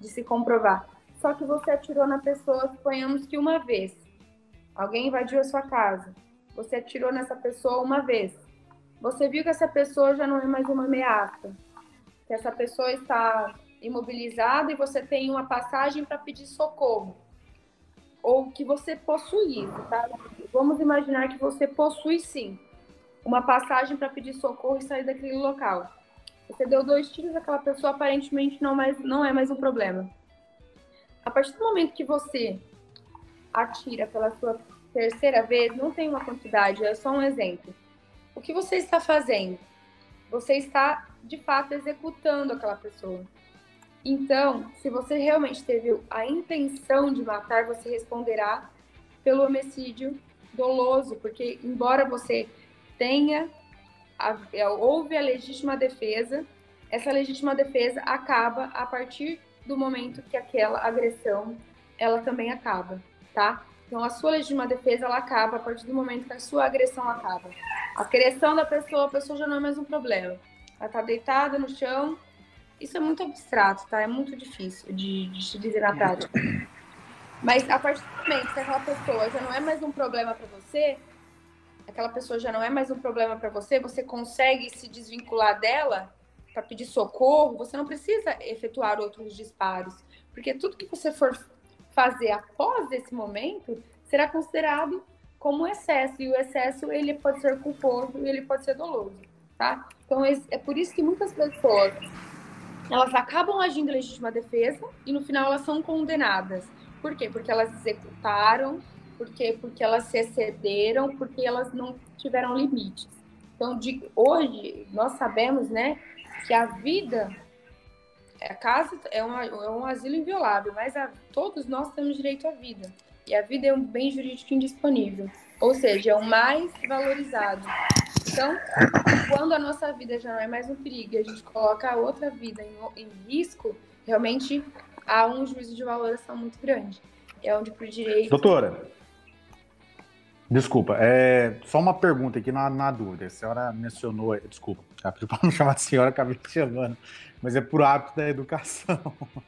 de se comprovar. Só que você atirou na pessoa, suponhamos que uma vez. Alguém invadiu a sua casa. Você atirou nessa pessoa uma vez. Você viu que essa pessoa já não é mais uma ameaça. Que essa pessoa está imobilizado e você tem uma passagem para pedir socorro. ou que você possui tá? Vamos imaginar que você possui sim uma passagem para pedir socorro e sair daquele local. Você deu dois tiros, aquela pessoa aparentemente não, mais, não é mais um problema. A partir do momento que você atira pela sua terceira vez, não tem uma quantidade, é só um exemplo. O que você está fazendo? Você está, de fato, executando aquela pessoa. Então, se você realmente teve a intenção de matar, você responderá pelo homicídio doloso, porque embora você tenha a, é, houve a legítima defesa, essa legítima defesa acaba a partir do momento que aquela agressão ela também acaba, tá? Então a sua legítima defesa ela acaba a partir do momento que a sua agressão acaba. A agressão da pessoa, a pessoa já não é mais um problema. Ela tá deitada no chão. Isso é muito abstrato, tá? É muito difícil de, de se dizer na prática. Mas a partir do momento que aquela pessoa já não é mais um problema para você, aquela pessoa já não é mais um problema para você, você consegue se desvincular dela para pedir socorro, você não precisa efetuar outros disparos, porque tudo que você for fazer após esse momento será considerado como excesso e o excesso ele pode ser culposo e ele pode ser doloso, tá? Então é por isso que muitas pessoas elas acabam agindo em legítima defesa e no final elas são condenadas. Por quê? Porque elas executaram por quê? Porque elas se excederam, porque elas não tiveram limites. Então, de, hoje, nós sabemos, né, que a vida, a casa é, é um asilo inviolável, mas a, todos nós temos direito à vida. E a vida é um bem jurídico indisponível, ou seja, é o mais valorizado. Então, quando a nossa vida já não é mais um perigo e a gente coloca a outra vida em, em risco, realmente há um juízo de valoração muito grande. É onde para o direito. Doutora, Desculpa, é só uma pergunta aqui na, na dúvida. A senhora mencionou, desculpa, para não chamar de senhora, acabei chamando, mas é por hábito da educação.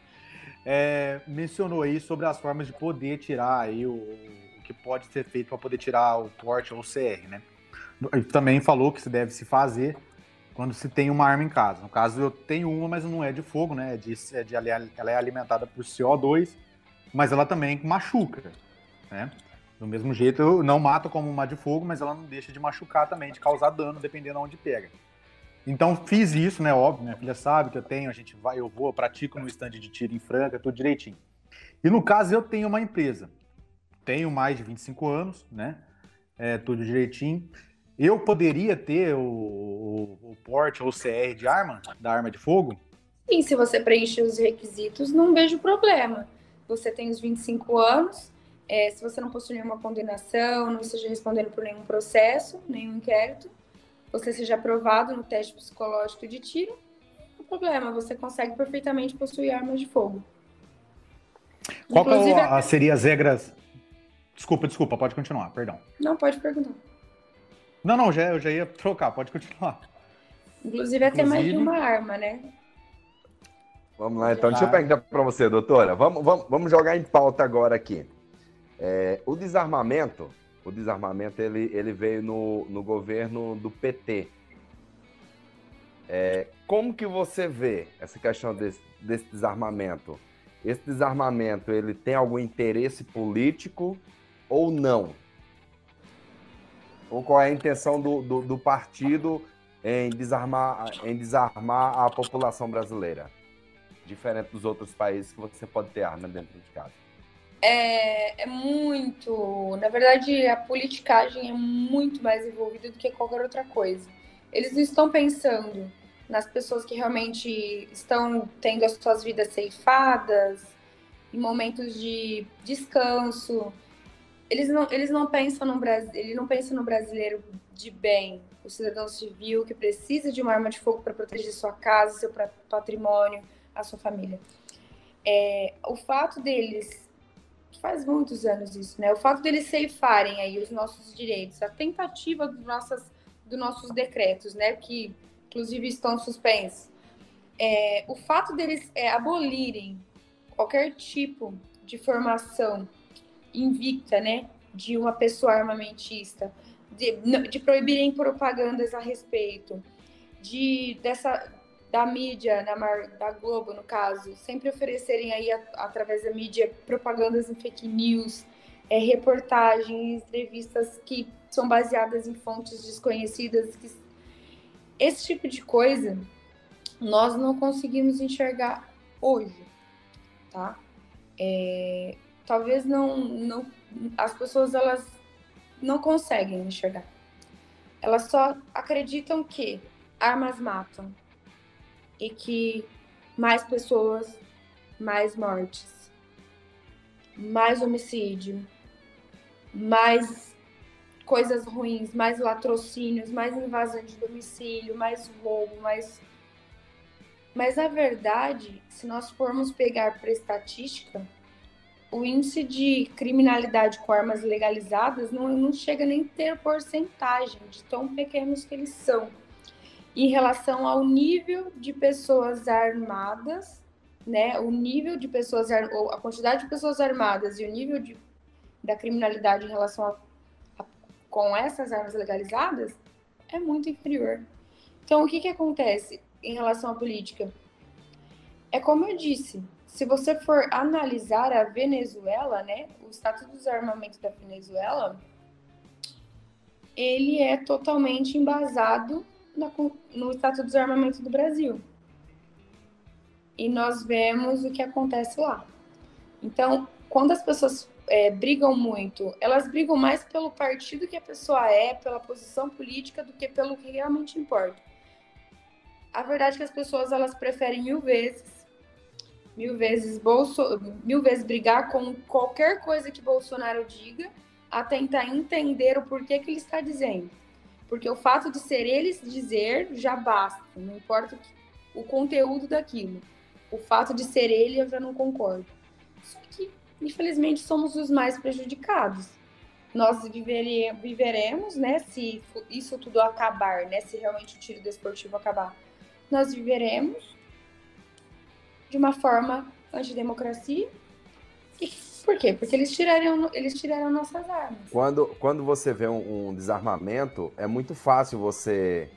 É, mencionou aí sobre as formas de poder tirar aí o, o que pode ser feito para poder tirar o porte ou o CR, né? Também falou que se deve se fazer quando se tem uma arma em casa. No caso, eu tenho uma, mas não é de fogo, né? É de, é de, ela é alimentada por CO2, mas ela também machuca, né? Do mesmo jeito, não mata como uma de fogo, mas ela não deixa de machucar também, de causar dano, dependendo de onde pega. Então fiz isso, né? Óbvio, minha filha sabe que eu tenho, a gente vai, eu vou, eu pratico no estande de tiro em Franca, tudo direitinho. E no caso, eu tenho uma empresa. Tenho mais de 25 anos, né? É, tudo direitinho. Eu poderia ter o, o, o porte ou CR de arma, da arma de fogo? Sim, se você preencher os requisitos, não vejo problema. Você tem os 25 anos, é, se você não possui nenhuma condenação, não esteja respondendo por nenhum processo, nenhum inquérito, você seja aprovado no teste psicológico de tiro, o problema, você consegue perfeitamente possuir armas de fogo. Qual que é seria as regras? Desculpa, desculpa, pode continuar, perdão. Não, pode perguntar. Não, não, já, eu já ia trocar, pode continuar. Inclusive, até mais de uma arma, né? Vamos lá, então, deixa eu perguntar para você, doutora. Vamos, vamos, vamos jogar em pauta agora aqui. É, o desarmamento, o desarmamento ele, ele veio no, no governo do PT. É, como que você vê essa questão desse, desse desarmamento? Esse desarmamento ele tem algum interesse político ou não? Ou qual é a intenção do, do, do partido em desarmar, em desarmar a população brasileira? Diferente dos outros países que você pode ter arma dentro de casa é, é muito. Na verdade, a politicagem é muito mais envolvida do que qualquer outra coisa. Eles não estão pensando nas pessoas que realmente estão tendo as suas vidas ceifadas, em momentos de descanso. Eles não, eles não pensam no Brasil, ele não pensa no brasileiro de bem, o cidadão civil que precisa de uma arma de fogo para proteger sua casa, seu patrimônio, a sua família. É, o fato deles faz muitos anos isso, né? O fato deles ceifarem aí os nossos direitos, a tentativa dos, nossas, dos nossos decretos, né? Que inclusive estão suspensos. É, o fato deles é, abolirem qualquer tipo de formação invicta, né? De uma pessoa armamentista, de, de proibirem propagandas a respeito, de dessa da mídia, na mar, da Globo, no caso, sempre oferecerem aí, a, através da mídia, propagandas em fake news, é, reportagens, entrevistas que são baseadas em fontes desconhecidas. Que... Esse tipo de coisa nós não conseguimos enxergar hoje, tá? É, talvez não, não, as pessoas elas não conseguem enxergar. Elas só acreditam que armas matam e que mais pessoas, mais mortes, mais homicídio, mais coisas ruins, mais latrocínios, mais invasão de domicílio, mais roubo, mais. Mas a verdade, se nós formos pegar para estatística, o índice de criminalidade com armas legalizadas não, não chega nem a ter porcentagem de tão pequenos que eles são em relação ao nível de pessoas armadas, né? O nível de pessoas, ou a quantidade de pessoas armadas e o nível de, da criminalidade em relação a, a, com essas armas legalizadas é muito inferior. Então, o que, que acontece em relação à política? É como eu disse, se você for analisar a Venezuela, né, o status dos armamentos da Venezuela, ele é totalmente embasado na, no status dos armamentos do Brasil. E nós vemos o que acontece lá. Então, quando as pessoas é, brigam muito, elas brigam mais pelo partido que a pessoa é, pela posição política, do que pelo que realmente importa. A verdade é que as pessoas elas preferem mil vezes mil vezes Bolso, mil vezes brigar com qualquer coisa que Bolsonaro diga, a tentar entender o porquê que ele está dizendo. Porque o fato de ser ele dizer já basta, não importa o conteúdo daquilo. O fato de ser ele eu já não concordo. Só que, infelizmente, somos os mais prejudicados. Nós vivere, viveremos, né, se isso tudo acabar, né, se realmente o tiro desportivo acabar, nós viveremos de uma forma antidemocracia. E por quê? Porque eles tiraram, eles tiraram nossas armas. Quando, quando você vê um, um desarmamento, é muito fácil você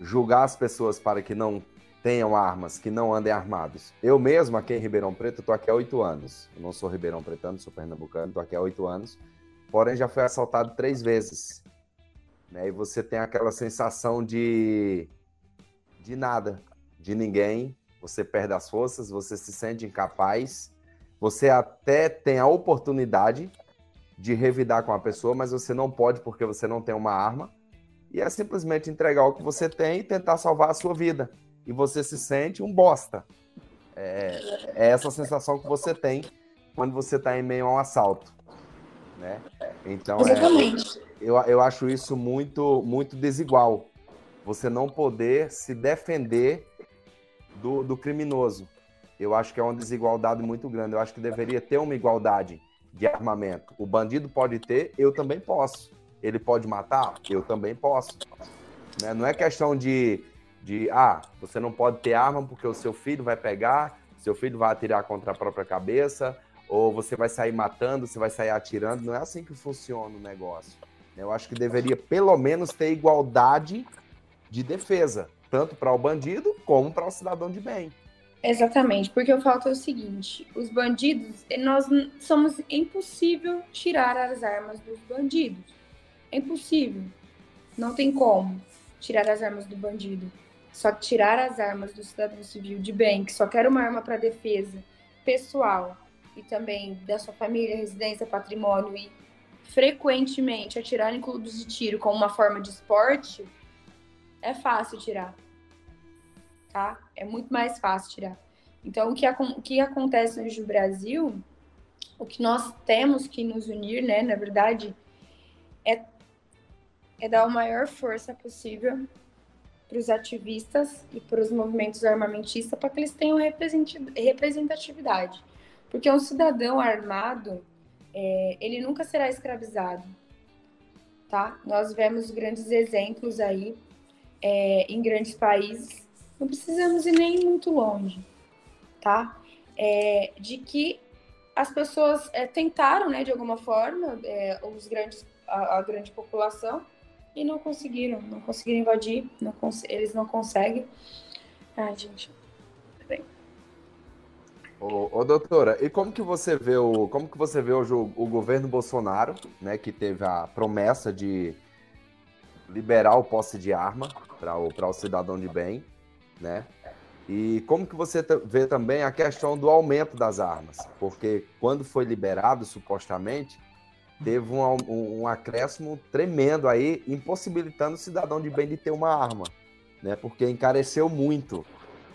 julgar as pessoas para que não tenham armas, que não andem armados. Eu mesmo, aqui em Ribeirão Preto, estou aqui há oito anos. Eu não sou ribeirão pretano, sou pernambucano, estou aqui há oito anos. Porém, já fui assaltado três vezes. Né? E você tem aquela sensação de, de nada, de ninguém, você perde as forças, você se sente incapaz, você até tem a oportunidade de revidar com a pessoa, mas você não pode porque você não tem uma arma. E é simplesmente entregar o que você tem e tentar salvar a sua vida. E você se sente um bosta. É, é essa sensação que você tem quando você está em meio a um assalto. Né? Então, é, eu, eu acho isso muito, muito desigual. Você não poder se defender do, do criminoso. Eu acho que é uma desigualdade muito grande. Eu acho que deveria ter uma igualdade de armamento. O bandido pode ter, eu também posso. Ele pode matar, eu também posso. Né? Não é questão de, de, ah, você não pode ter arma porque o seu filho vai pegar, seu filho vai atirar contra a própria cabeça, ou você vai sair matando, você vai sair atirando. Não é assim que funciona o negócio. Eu acho que deveria pelo menos ter igualdade de defesa tanto para o bandido como para o cidadão de bem. Exatamente, porque o fato é o seguinte: os bandidos, nós somos impossível tirar as armas dos bandidos. É impossível. Não tem como tirar as armas do bandido. Só tirar as armas do cidadão civil de bem, que só quer uma arma para defesa pessoal e também da sua família, residência, patrimônio e frequentemente atirar em clubes de tiro como uma forma de esporte, é fácil tirar tá? É muito mais fácil tirar. Então, o que, o que acontece hoje no Brasil, o que nós temos que nos unir, né, na verdade, é, é dar a maior força possível para os ativistas e para os movimentos armamentistas para que eles tenham representatividade. Porque um cidadão armado, é, ele nunca será escravizado, tá? Nós vemos grandes exemplos aí é, em grandes países não precisamos ir nem muito longe, tá? É, de que as pessoas é, tentaram, né, de alguma forma, é, os grandes, a, a, grande população, e não conseguiram, não conseguiram invadir, não cons eles não conseguem. Ai, gente. Ô, ô, doutora, e como que você vê o como que você vê hoje o, o governo Bolsonaro, né, que teve a promessa de liberar o posse de arma para o, o cidadão de bem, né? E como que você vê também a questão do aumento das armas? Porque quando foi liberado, supostamente, teve um, um, um acréscimo tremendo aí, impossibilitando o cidadão de bem de ter uma arma, né? Porque encareceu muito.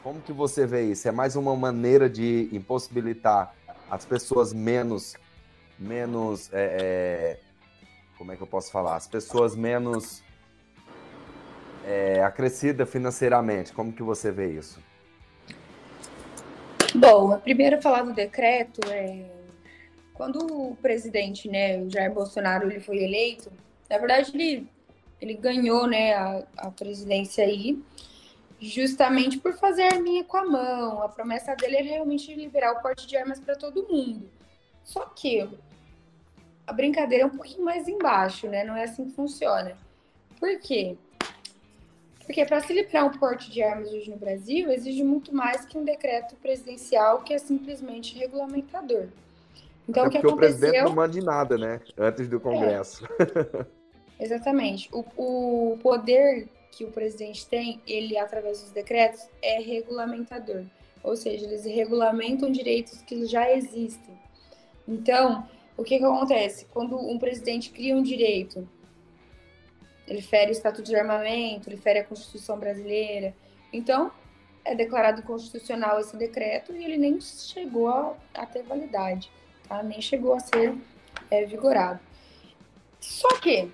Como que você vê isso? É mais uma maneira de impossibilitar as pessoas menos, menos, é, é, como é que eu posso falar? As pessoas menos é, acrescidas financeiramente. Como que você vê isso? Bom, primeiro falar do decreto, é, quando o presidente, né, o Jair Bolsonaro, ele foi eleito, na verdade ele, ele ganhou, né, a, a presidência aí, justamente por fazer arminha com a mão. A promessa dele é realmente liberar o porte de armas para todo mundo. Só que a brincadeira é um pouquinho mais embaixo, né? Não é assim que funciona. Por quê? Porque para se liberar um porte de armas hoje no Brasil, exige muito mais que um decreto presidencial que é simplesmente regulamentador. Então, Até o que porque aconteceu... o presidente não manda nada, né? Antes do Congresso. É. Exatamente. O, o poder que o presidente tem, ele, através dos decretos, é regulamentador. Ou seja, eles regulamentam direitos que já existem. Então, o que, que acontece? Quando um presidente cria um direito ele fere o Estatuto de Armamento, ele fere a Constituição Brasileira. Então, é declarado constitucional esse decreto e ele nem chegou a, a ter validade, tá? nem chegou a ser é, vigorado. Só que,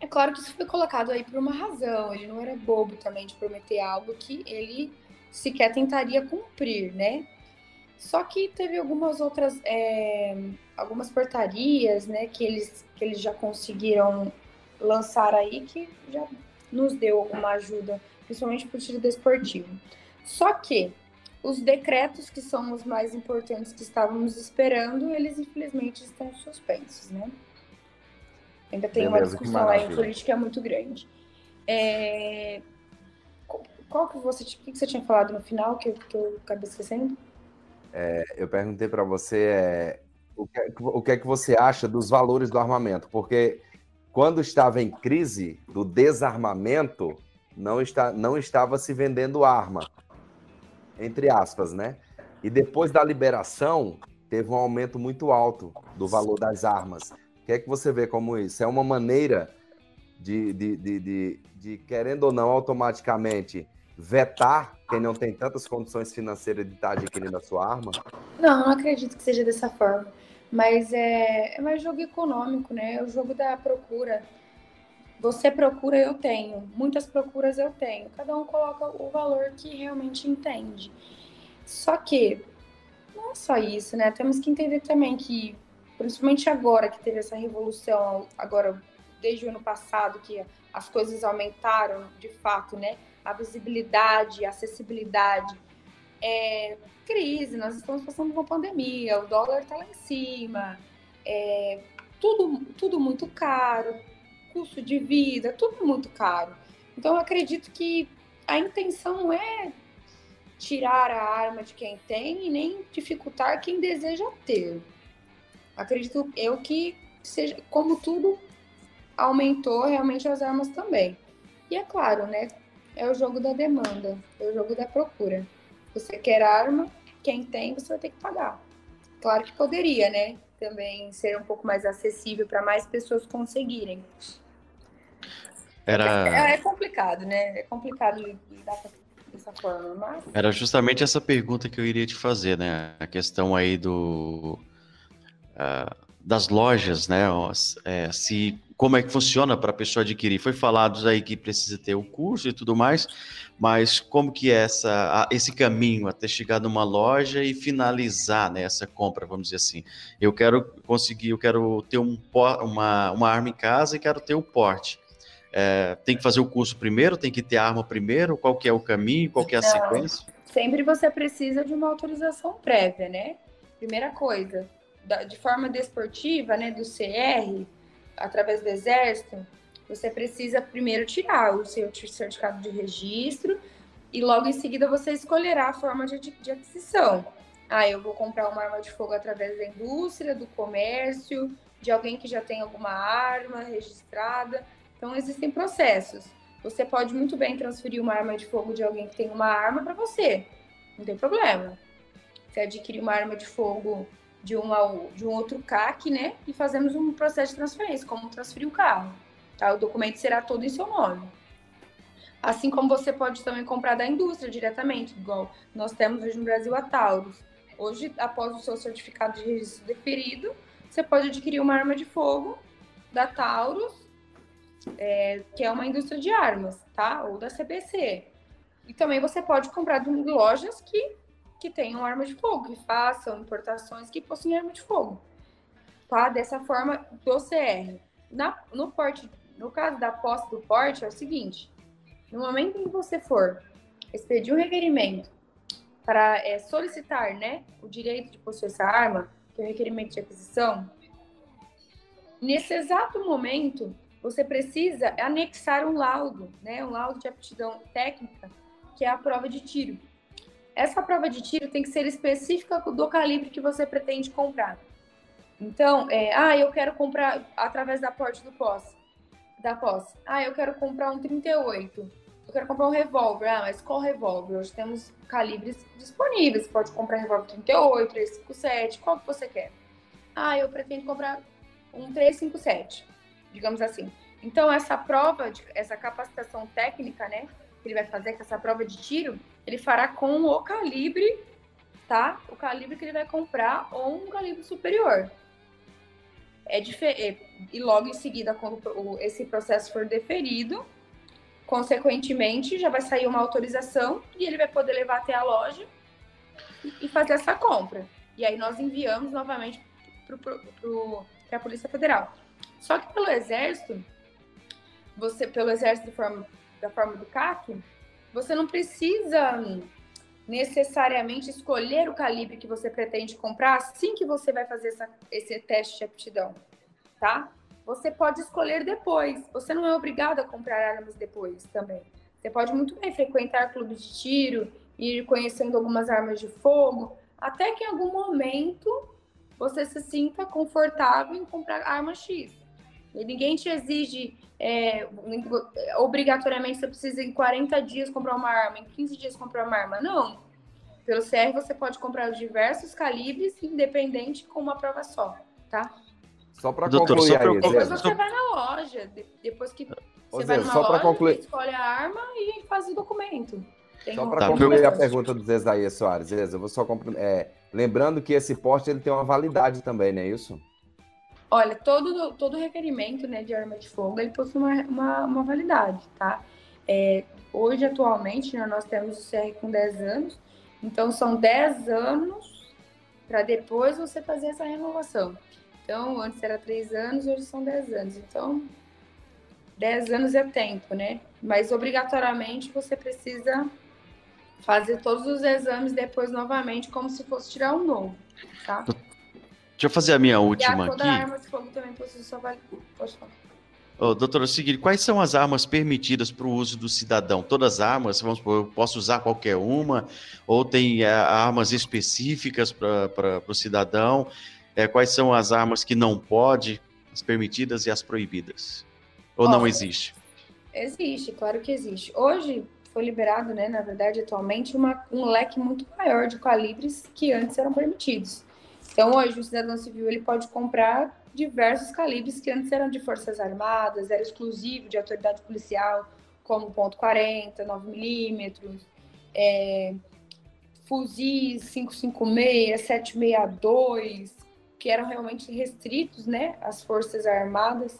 é claro que isso foi colocado aí por uma razão, ele não era bobo também de prometer algo que ele sequer tentaria cumprir, né? Só que teve algumas outras, é, algumas portarias, né, que eles, que eles já conseguiram lançar aí que já nos deu alguma ajuda, principalmente para o tiro desportivo. Só que os decretos que são os mais importantes que estávamos esperando, eles infelizmente estão suspensos, né? Ainda tem Beleza, uma discussão aí política muito grande. É... Qual que você, que você tinha falado no final que eu, que eu acabei esquecendo? É, eu perguntei para você é, o, que, o que é que você acha dos valores do armamento, porque quando estava em crise do desarmamento, não, está, não estava se vendendo arma, entre aspas, né? E depois da liberação, teve um aumento muito alto do valor das armas. O que é que você vê como isso? É uma maneira de, de, de, de, de querendo ou não, automaticamente vetar quem não tem tantas condições financeiras de estar adquirindo a sua arma? Não, não acredito que seja dessa forma. Mas é, é mais jogo econômico, né? É o jogo da procura. Você procura, eu tenho. Muitas procuras eu tenho. Cada um coloca o valor que realmente entende. Só que não é só isso, né? Temos que entender também que, principalmente agora que teve essa revolução, agora desde o ano passado, que as coisas aumentaram de fato, né? A visibilidade, a acessibilidade é, crise, nós estamos passando uma pandemia, o dólar está lá em cima, é, tudo, tudo muito caro, custo de vida, tudo muito caro. Então, eu acredito que a intenção não é tirar a arma de quem tem e nem dificultar quem deseja ter. Acredito eu que seja, como tudo aumentou realmente as armas também. E é claro, né? É o jogo da demanda, é o jogo da procura. Você quer arma, quem tem, você vai ter que pagar. Claro que poderia, né? Também ser um pouco mais acessível para mais pessoas conseguirem. Era... É, é, complicado, né? É complicado lidar dessa forma, mas... Era justamente essa pergunta que eu iria te fazer, né? A questão aí do... Uh, das lojas, né? É, se como é que funciona para a pessoa adquirir? Foi falado aí que precisa ter o curso e tudo mais, mas como que é essa, esse caminho até chegar numa loja e finalizar né, essa compra, vamos dizer assim? Eu quero conseguir, eu quero ter um, uma, uma arma em casa e quero ter o porte. É, tem que fazer o curso primeiro, tem que ter a arma primeiro, qual que é o caminho, qual que é a sequência? Sempre você precisa de uma autorização prévia, né? Primeira coisa, de forma desportiva, né, do CR, através do Exército, você precisa primeiro tirar o seu certificado de registro e logo em seguida você escolherá a forma de, de aquisição. Ah, eu vou comprar uma arma de fogo através da indústria, do comércio, de alguém que já tem alguma arma registrada. Então, existem processos. Você pode muito bem transferir uma arma de fogo de alguém que tem uma arma para você. Não tem problema. Você adquire uma arma de fogo de, uma, de um outro CAC, né? E fazemos um processo de transferência, como transferir o carro. Tá? O documento será todo em seu nome. Assim como você pode também comprar da indústria diretamente, igual nós temos hoje no Brasil a Taurus. Hoje, após o seu certificado de registro deferido, você pode adquirir uma arma de fogo da Taurus, é, que é uma indústria de armas, tá? Ou da CBC. E também você pode comprar de lojas que, que tenham arma de fogo, que façam importações que possuem arma de fogo. Tá? Dessa forma, do CR. Na, no porte, no caso da posse do porte, é o seguinte: no momento em que você for expedir um requerimento para é, solicitar né, o direito de possuir essa arma, que é o requerimento de aquisição, nesse exato momento, você precisa anexar um laudo, né, um laudo de aptidão técnica, que é a prova de tiro. Essa prova de tiro tem que ser específica do calibre que você pretende comprar. Então, é, ah, eu quero comprar através da porte do posse, da posse. Ah, eu quero comprar um 38 eu quero comprar um revólver. Ah, mas qual revólver? Hoje temos calibres disponíveis. Você pode comprar revólver 38, 357, qual que você quer? Ah, eu pretendo comprar um 357, digamos assim. Então, essa prova, de, essa capacitação técnica, né, que ele vai fazer com essa prova de tiro, ele fará com o calibre, tá? O calibre que ele vai comprar ou um calibre superior. É diferente. E logo em seguida, quando esse processo for deferido, Consequentemente, já vai sair uma autorização e ele vai poder levar até a loja e fazer essa compra. E aí nós enviamos novamente para a Polícia Federal. Só que pelo Exército, você pelo Exército forma, da forma do CAC, você não precisa necessariamente escolher o calibre que você pretende comprar assim que você vai fazer essa, esse teste de aptidão, tá? você pode escolher depois. Você não é obrigado a comprar armas depois também. Você pode muito bem frequentar clubes de tiro, ir conhecendo algumas armas de fogo, até que em algum momento você se sinta confortável em comprar arma X. E ninguém te exige é, obrigatoriamente você precisa em 40 dias comprar uma arma, em 15 dias comprar uma arma. Não. Pelo CR você pode comprar diversos calibres, independente com uma prova só, tá? Só para concluir aí, Depois você vai na loja, depois que você Zé, vai numa só loja, concluir... escolhe a arma e faz o documento. Tem só para tá, concluir a pergunta do Zezaia Soares, Zé, eu vou só é, lembrando que esse poste ele tem uma validade também, não é isso? Olha, todo, todo requerimento né, de arma de fogo ele possui uma, uma, uma validade, tá? É, hoje, atualmente, né, nós temos o CR com 10 anos, então são 10 anos para depois você fazer essa renovação. Então, antes era três anos, hoje são dez anos. Então, dez anos é tempo, né? Mas obrigatoriamente você precisa fazer todos os exames depois novamente, como se fosse tirar um novo, tá? Deixa eu fazer a minha última e a, toda aqui. arma de fogo também possui sua Pode falar. Oh, doutora, é o seguinte, quais são as armas permitidas para o uso do cidadão? Todas as armas, vamos supor, eu posso usar qualquer uma, ou tem é, armas específicas para o cidadão? é, quais são as armas que não pode, as permitidas e as proibidas? Ou não existe? Existe, claro que existe. Hoje foi liberado, né, na verdade, atualmente, uma, um leque muito maior de calibres que antes eram permitidos. Então, hoje, o cidadão civil ele pode comprar diversos calibres que antes eram de forças armadas, era exclusivo de autoridade policial, como ponto .40, 9 milímetros, é, fuzis 556, 762, que eram realmente restritos, né, às Forças Armadas.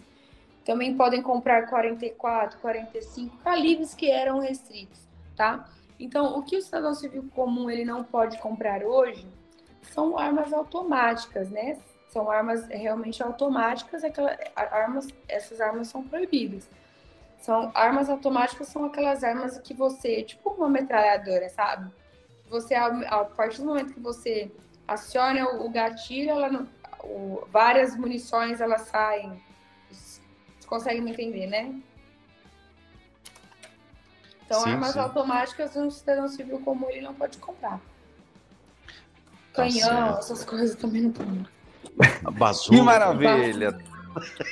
Também podem comprar 44, 45 calibres que eram restritos, tá? Então, o que o cidadão civil comum ele não pode comprar hoje são armas automáticas, né? São armas realmente automáticas, aquelas armas, essas armas são proibidas. São armas automáticas são aquelas armas que você, tipo uma metralhadora, sabe? Você a partir do momento que você aciona o gatilho, ela o, várias munições elas saem. Você consegue me entender, né? Então, sim, armas sim. automáticas um cidadão civil comum ele não pode comprar. Canhão, tá essas coisas também não tomo. Que maravilha!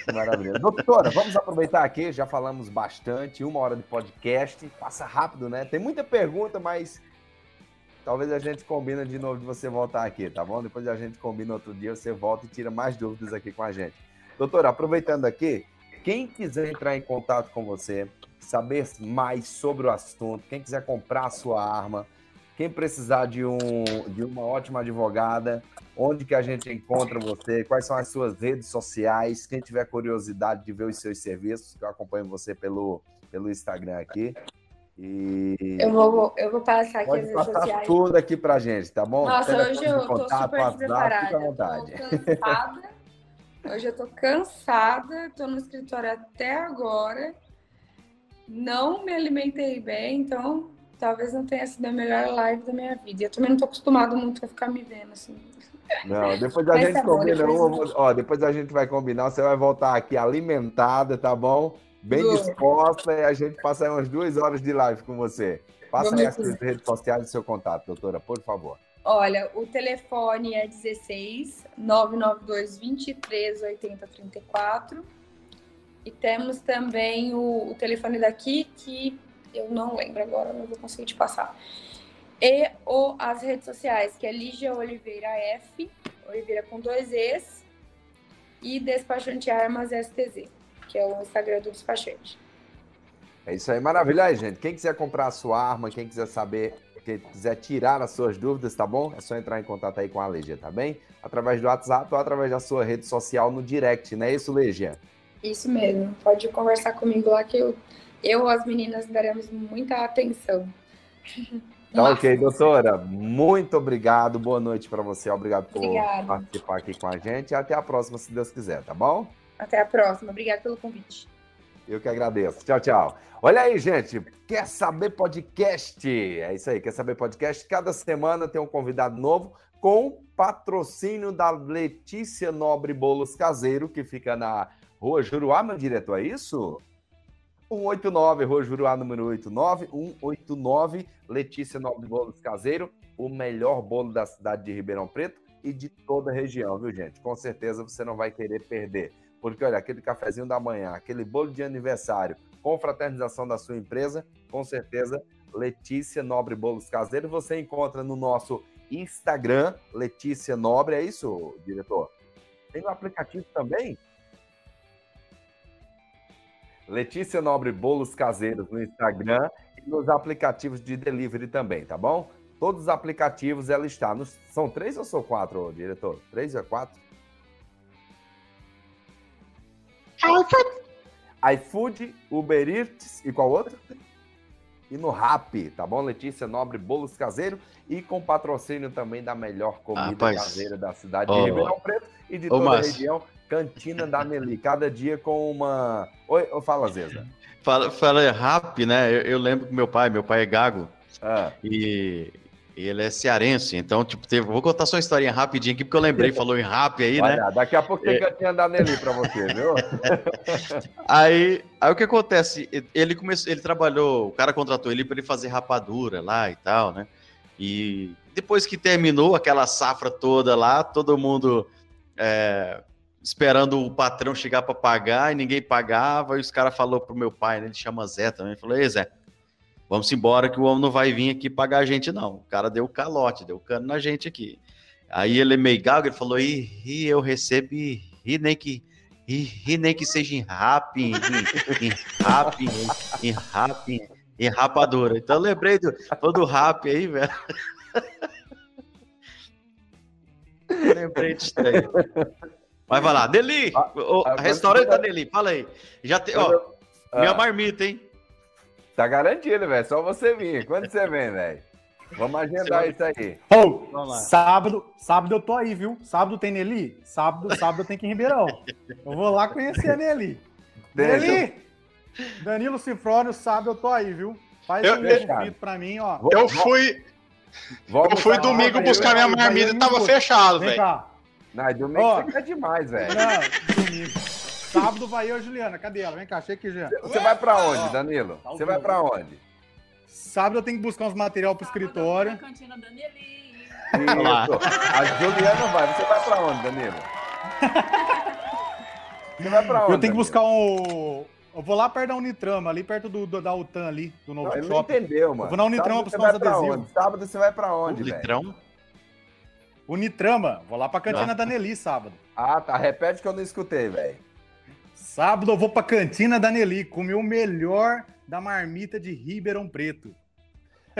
Que maravilha. Doutora, vamos aproveitar aqui, já falamos bastante, uma hora de podcast, passa rápido, né? Tem muita pergunta, mas talvez a gente combina de novo de você voltar aqui, tá bom? Depois a gente combina outro dia, você volta e tira mais dúvidas aqui com a gente. Doutora, aproveitando aqui, quem quiser entrar em contato com você, saber mais sobre o assunto, quem quiser comprar a sua arma, quem precisar de, um, de uma ótima advogada, onde que a gente encontra você, quais são as suas redes sociais, quem tiver curiosidade de ver os seus serviços, que eu acompanho você pelo, pelo Instagram aqui. E... Eu, vou, eu vou passar aqui Pode as redes sociais. tudo aqui pra gente, tá bom? Nossa, hoje eu tô super WhatsApp, preparada. Fica à vontade. Cansada. hoje eu tô cansada, tô no escritório até agora. Não me alimentei bem, então talvez não tenha sido a melhor live da minha vida. Eu também não tô acostumado muito a ficar me vendo assim. Não, depois a Mas gente tá combina. Depois... Ó, depois a gente vai combinar. Você vai voltar aqui alimentada, tá bom? Bem disposta e a gente passa umas duas horas de live com você. Passa aí as redes sociais e seu contato, doutora, por favor. Olha, o telefone é 16 992 23 80 34. E temos também o, o telefone daqui que eu não lembro agora, não vou conseguir te passar. E ou as redes sociais, que é Lígia Oliveira F, Oliveira com dois Es, e Despachante Armas STZ, que é o Instagram do despachante. É isso aí, maravilha aí, gente. Quem quiser comprar a sua arma, quem quiser saber, quem quiser tirar as suas dúvidas, tá bom? É só entrar em contato aí com a Legia, tá bem? Através do WhatsApp ou através da sua rede social no direct, não é isso, Legia? Isso mesmo. Pode conversar comigo lá que eu eu, as meninas, daremos muita atenção. Tá ok, doutora. Muito obrigado. Boa noite para você. Obrigado por Obrigada. participar aqui com a gente. Até a próxima, se Deus quiser, tá bom? Até a próxima. Obrigada pelo convite. Eu que agradeço. Tchau, tchau. Olha aí, gente. Quer saber podcast? É isso aí. Quer saber podcast? Cada semana tem um convidado novo com patrocínio da Letícia Nobre Bolos Caseiro, que fica na Rua Juruá, meu diretor, é isso? 189, Rua Juruá, número 89, 189, Letícia Nobre Bolos Caseiro, o melhor bolo da cidade de Ribeirão Preto e de toda a região, viu, gente? Com certeza você não vai querer perder. Porque, olha, aquele cafezinho da manhã, aquele bolo de aniversário, com fraternização da sua empresa, com certeza, Letícia Nobre Bolos Caseiro, você encontra no nosso Instagram, Letícia Nobre, é isso, diretor? Tem no aplicativo também? Letícia Nobre Bolos Caseiros no Instagram e nos aplicativos de delivery também, tá bom? Todos os aplicativos ela está. Nos... São três ou são quatro, diretor? Três ou quatro? iFood. iFood, Uber Eats e qual outro? E no Rap, tá bom? Letícia Nobre Bolos Caseiro e com patrocínio também da melhor comida caseira da cidade oh. de Ribeirão Preto e de toda a região. Cantina da Nelly, cada dia com uma. Oi, fala, Zeza. Fala, fala rap, né? Eu, eu, lembro que meu pai, meu pai é gago. Ah. E ele é cearense, então, tipo, teve... vou contar só uma historinha rapidinho aqui, porque eu lembrei, falou em rap aí, né? Olha, daqui a pouco tem é... cantinha da Nelly pra você, viu? aí, aí o que acontece? Ele começou, ele trabalhou, o cara contratou ele para ele fazer rapadura lá e tal, né? E depois que terminou aquela safra toda lá, todo mundo é, esperando o patrão chegar para pagar e ninguém pagava. E os caras falou pro meu pai, né, ele chama Zé também, falou: Ei, Zé, vamos embora que o homem não vai vir aqui pagar a gente, não. O cara deu calote, deu cano na gente aqui. Aí ele é meio gago, ele falou: Ih, eu recebi, ri nem que. Ri, nem que seja em rap, em, em, em rap, em, em rap, em, rapadura. Então eu lembrei do, do rap aí, velho. lembrei disso aí. Mas vai lá, Deli, ah, o ah, restaurante da Deli, fala aí. Já tem, ó, ah, minha marmita, hein? Tá garantido, velho. Só você vir. Quando você vem, velho? Vamos agendar isso aí. Oh, sábado, sábado eu tô aí, viu? Sábado tem Nelly? Sábado, sábado eu tenho que ir em Ribeirão. Eu vou lá conhecer a Nelly. Nelly! Danilo Cifrônio, sábado eu tô aí, viu? Faz eu, um convite pra mim, ó. Eu fui. eu fui domingo buscar minha marmita e tava fechado, velho. Não, domingo oh, você quer demais, velho. Não, domingo. Sábado vai eu, Juliana. Cadê ela? Vem cá, chega aqui, Juliana. Você vai pra onde, Danilo? Tá você vai pra onde? Sábado eu tenho que buscar uns material pro escritório. cantina Isso. A Juliana vai. Você vai pra onde, Danilo? Você vai pra onde? Eu tenho que buscar um. Eu vou lá perto da Unitrama, ali perto do, do da UTAN ali, do novo não, shopping. Não entendeu, mano. Eu vou na Unitrama buscar uns adesivos. Sábado você vai pra onde, velho? Litrão? Unitrama. Vou lá pra cantina ah. da Nelly sábado. Ah, tá. Repete que eu não escutei, velho. Sábado eu vou pra cantina da Nelly comer o melhor da marmita de Ribeirão Preto.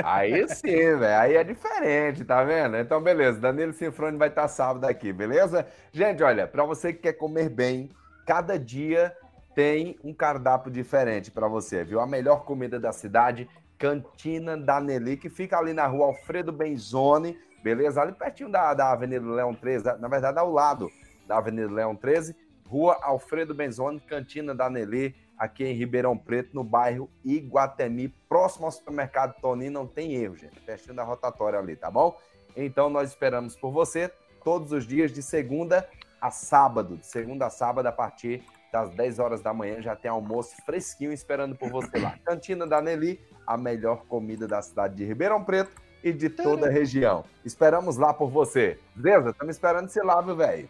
Aí sim, velho. Aí é diferente, tá vendo? Então, beleza. Danilo Sinfrone vai estar sábado aqui, beleza? Gente, olha, para você que quer comer bem, cada dia tem um cardápio diferente para você, viu? A melhor comida da cidade, Cantina da Nelly, que fica ali na rua Alfredo Benzoni, beleza? Ali pertinho da, da Avenida Leão 13, na verdade, ao lado da Avenida Leão 13, rua Alfredo Benzoni, Cantina da Nelly aqui em Ribeirão Preto, no bairro Iguatemi, próximo ao supermercado Tony. Não tem erro, gente. Pertinho da rotatória ali, tá bom? Então nós esperamos por você todos os dias, de segunda a sábado. De segunda a sábado, a partir das 10 horas da manhã, já tem almoço fresquinho esperando por você lá. Cantina da Nelly, a melhor comida da cidade de Ribeirão Preto e de toda a região. Esperamos lá por você. Beleza? Estamos esperando você lá, meu velho.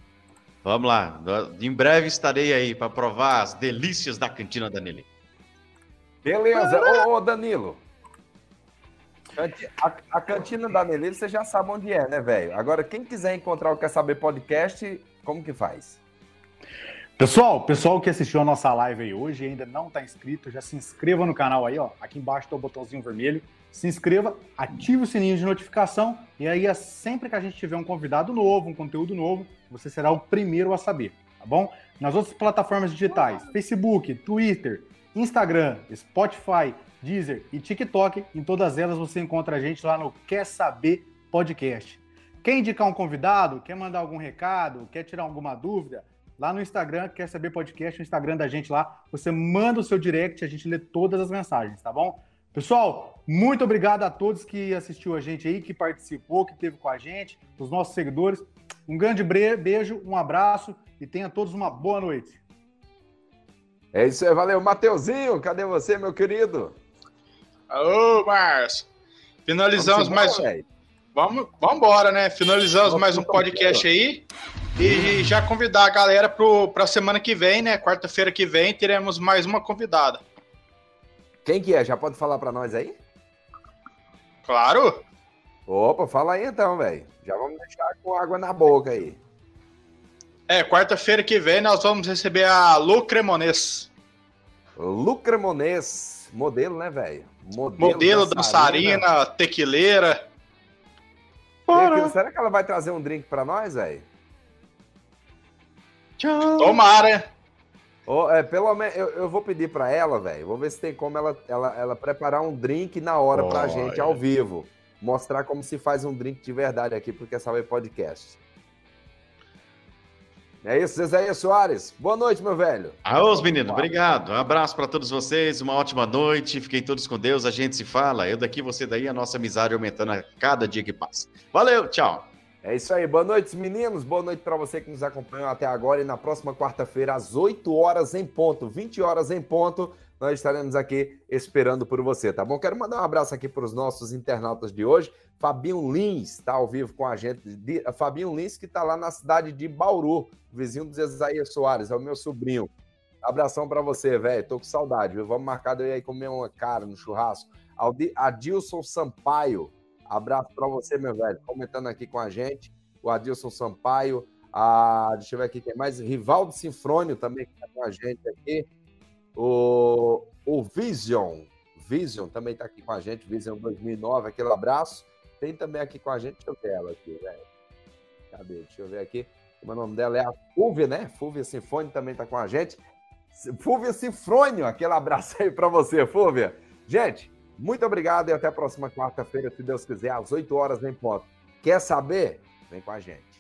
Vamos lá. Em breve estarei aí para provar as delícias da cantina da Nelly. Beleza. Ô, ô Danilo. A, a, cantina da Nelly, você já sabe onde é, né, velho? Agora, quem quiser encontrar o Quer Saber Podcast, como que faz? Pessoal, pessoal que assistiu a nossa live aí hoje e ainda não está inscrito, já se inscreva no canal aí, ó. Aqui embaixo tem o botãozinho vermelho se inscreva, ative o sininho de notificação e aí sempre que a gente tiver um convidado novo, um conteúdo novo, você será o primeiro a saber, tá bom? Nas outras plataformas digitais, Facebook, Twitter, Instagram, Spotify, Deezer e TikTok, em todas elas você encontra a gente lá no Quer Saber Podcast. Quer indicar um convidado, quer mandar algum recado, quer tirar alguma dúvida, lá no Instagram, Quer Saber Podcast, o Instagram da gente lá, você manda o seu direct, a gente lê todas as mensagens, tá bom? Pessoal, muito obrigado a todos que assistiu a gente aí, que participou, que esteve com a gente, os nossos seguidores. Um grande beijo, um abraço e tenha todos uma boa noite. É isso aí, valeu. Mateuzinho, cadê você, meu querido? Alô, Márcio. Finalizamos mais um. Vamos, vamos embora, né? Finalizamos vamos mais um podcast aí. E já convidar a galera para a semana que vem, né? Quarta-feira que vem, teremos mais uma convidada. Quem que é? Já pode falar para nós aí? Claro. Opa, fala aí então, velho. Já vamos deixar com água na boca aí. É, quarta-feira que vem nós vamos receber a Lu Cremonês. Lu Cremonês, modelo, né, velho? Modelo, modelo dançarina, dançarina tequileira. Será que ela vai trazer um drink para nós, velho? Tomara. Oh, é, pelo menos eu, eu vou pedir para ela, velho. Vou ver se tem como ela, ela, ela preparar um drink na hora oh, pra gente, é. ao vivo. Mostrar como se faz um drink de verdade aqui, porque essa é podcast. É isso, Zezé Soares. Boa noite, meu velho. Aos meninos, obrigado. Um abraço para todos vocês, uma ótima noite. Fiquem todos com Deus, a gente se fala. Eu daqui, você daí, a nossa amizade aumentando a cada dia que passa. Valeu, tchau. É isso aí. Boa noite, meninos. Boa noite para você que nos acompanhou até agora. E na próxima quarta-feira, às 8 horas em ponto, 20 horas em ponto, nós estaremos aqui esperando por você, tá bom? Quero mandar um abraço aqui para os nossos internautas de hoje. Fabinho Lins está ao vivo com a gente. Fabinho Lins, que está lá na cidade de Bauru, vizinho do Isaías Soares, é o meu sobrinho. Abração para você, velho. Tô com saudade, viu? Vamos marcar eu aí comer uma cara no churrasco. Adilson Sampaio Abraço para você, meu velho. Comentando aqui com a gente. O Adilson Sampaio. A, deixa eu ver aqui quem mais. Rivaldo Sinfrônio também que está com a gente aqui. O, o Vision. Vision também está aqui com a gente. Vision 2009. Aquele abraço. Tem também aqui com a gente. Deixa eu ver ela aqui, velho. Cadê? Deixa eu ver aqui. O nome dela é a Fúvia, né? Fúvia Sinfônio também está com a gente. Fúvia Sinfrônio, aquele abraço aí para você, Fúvia. Gente, muito obrigado e até a próxima quarta-feira, se Deus quiser, às 8 horas em ponto. Quer saber? Vem com a gente.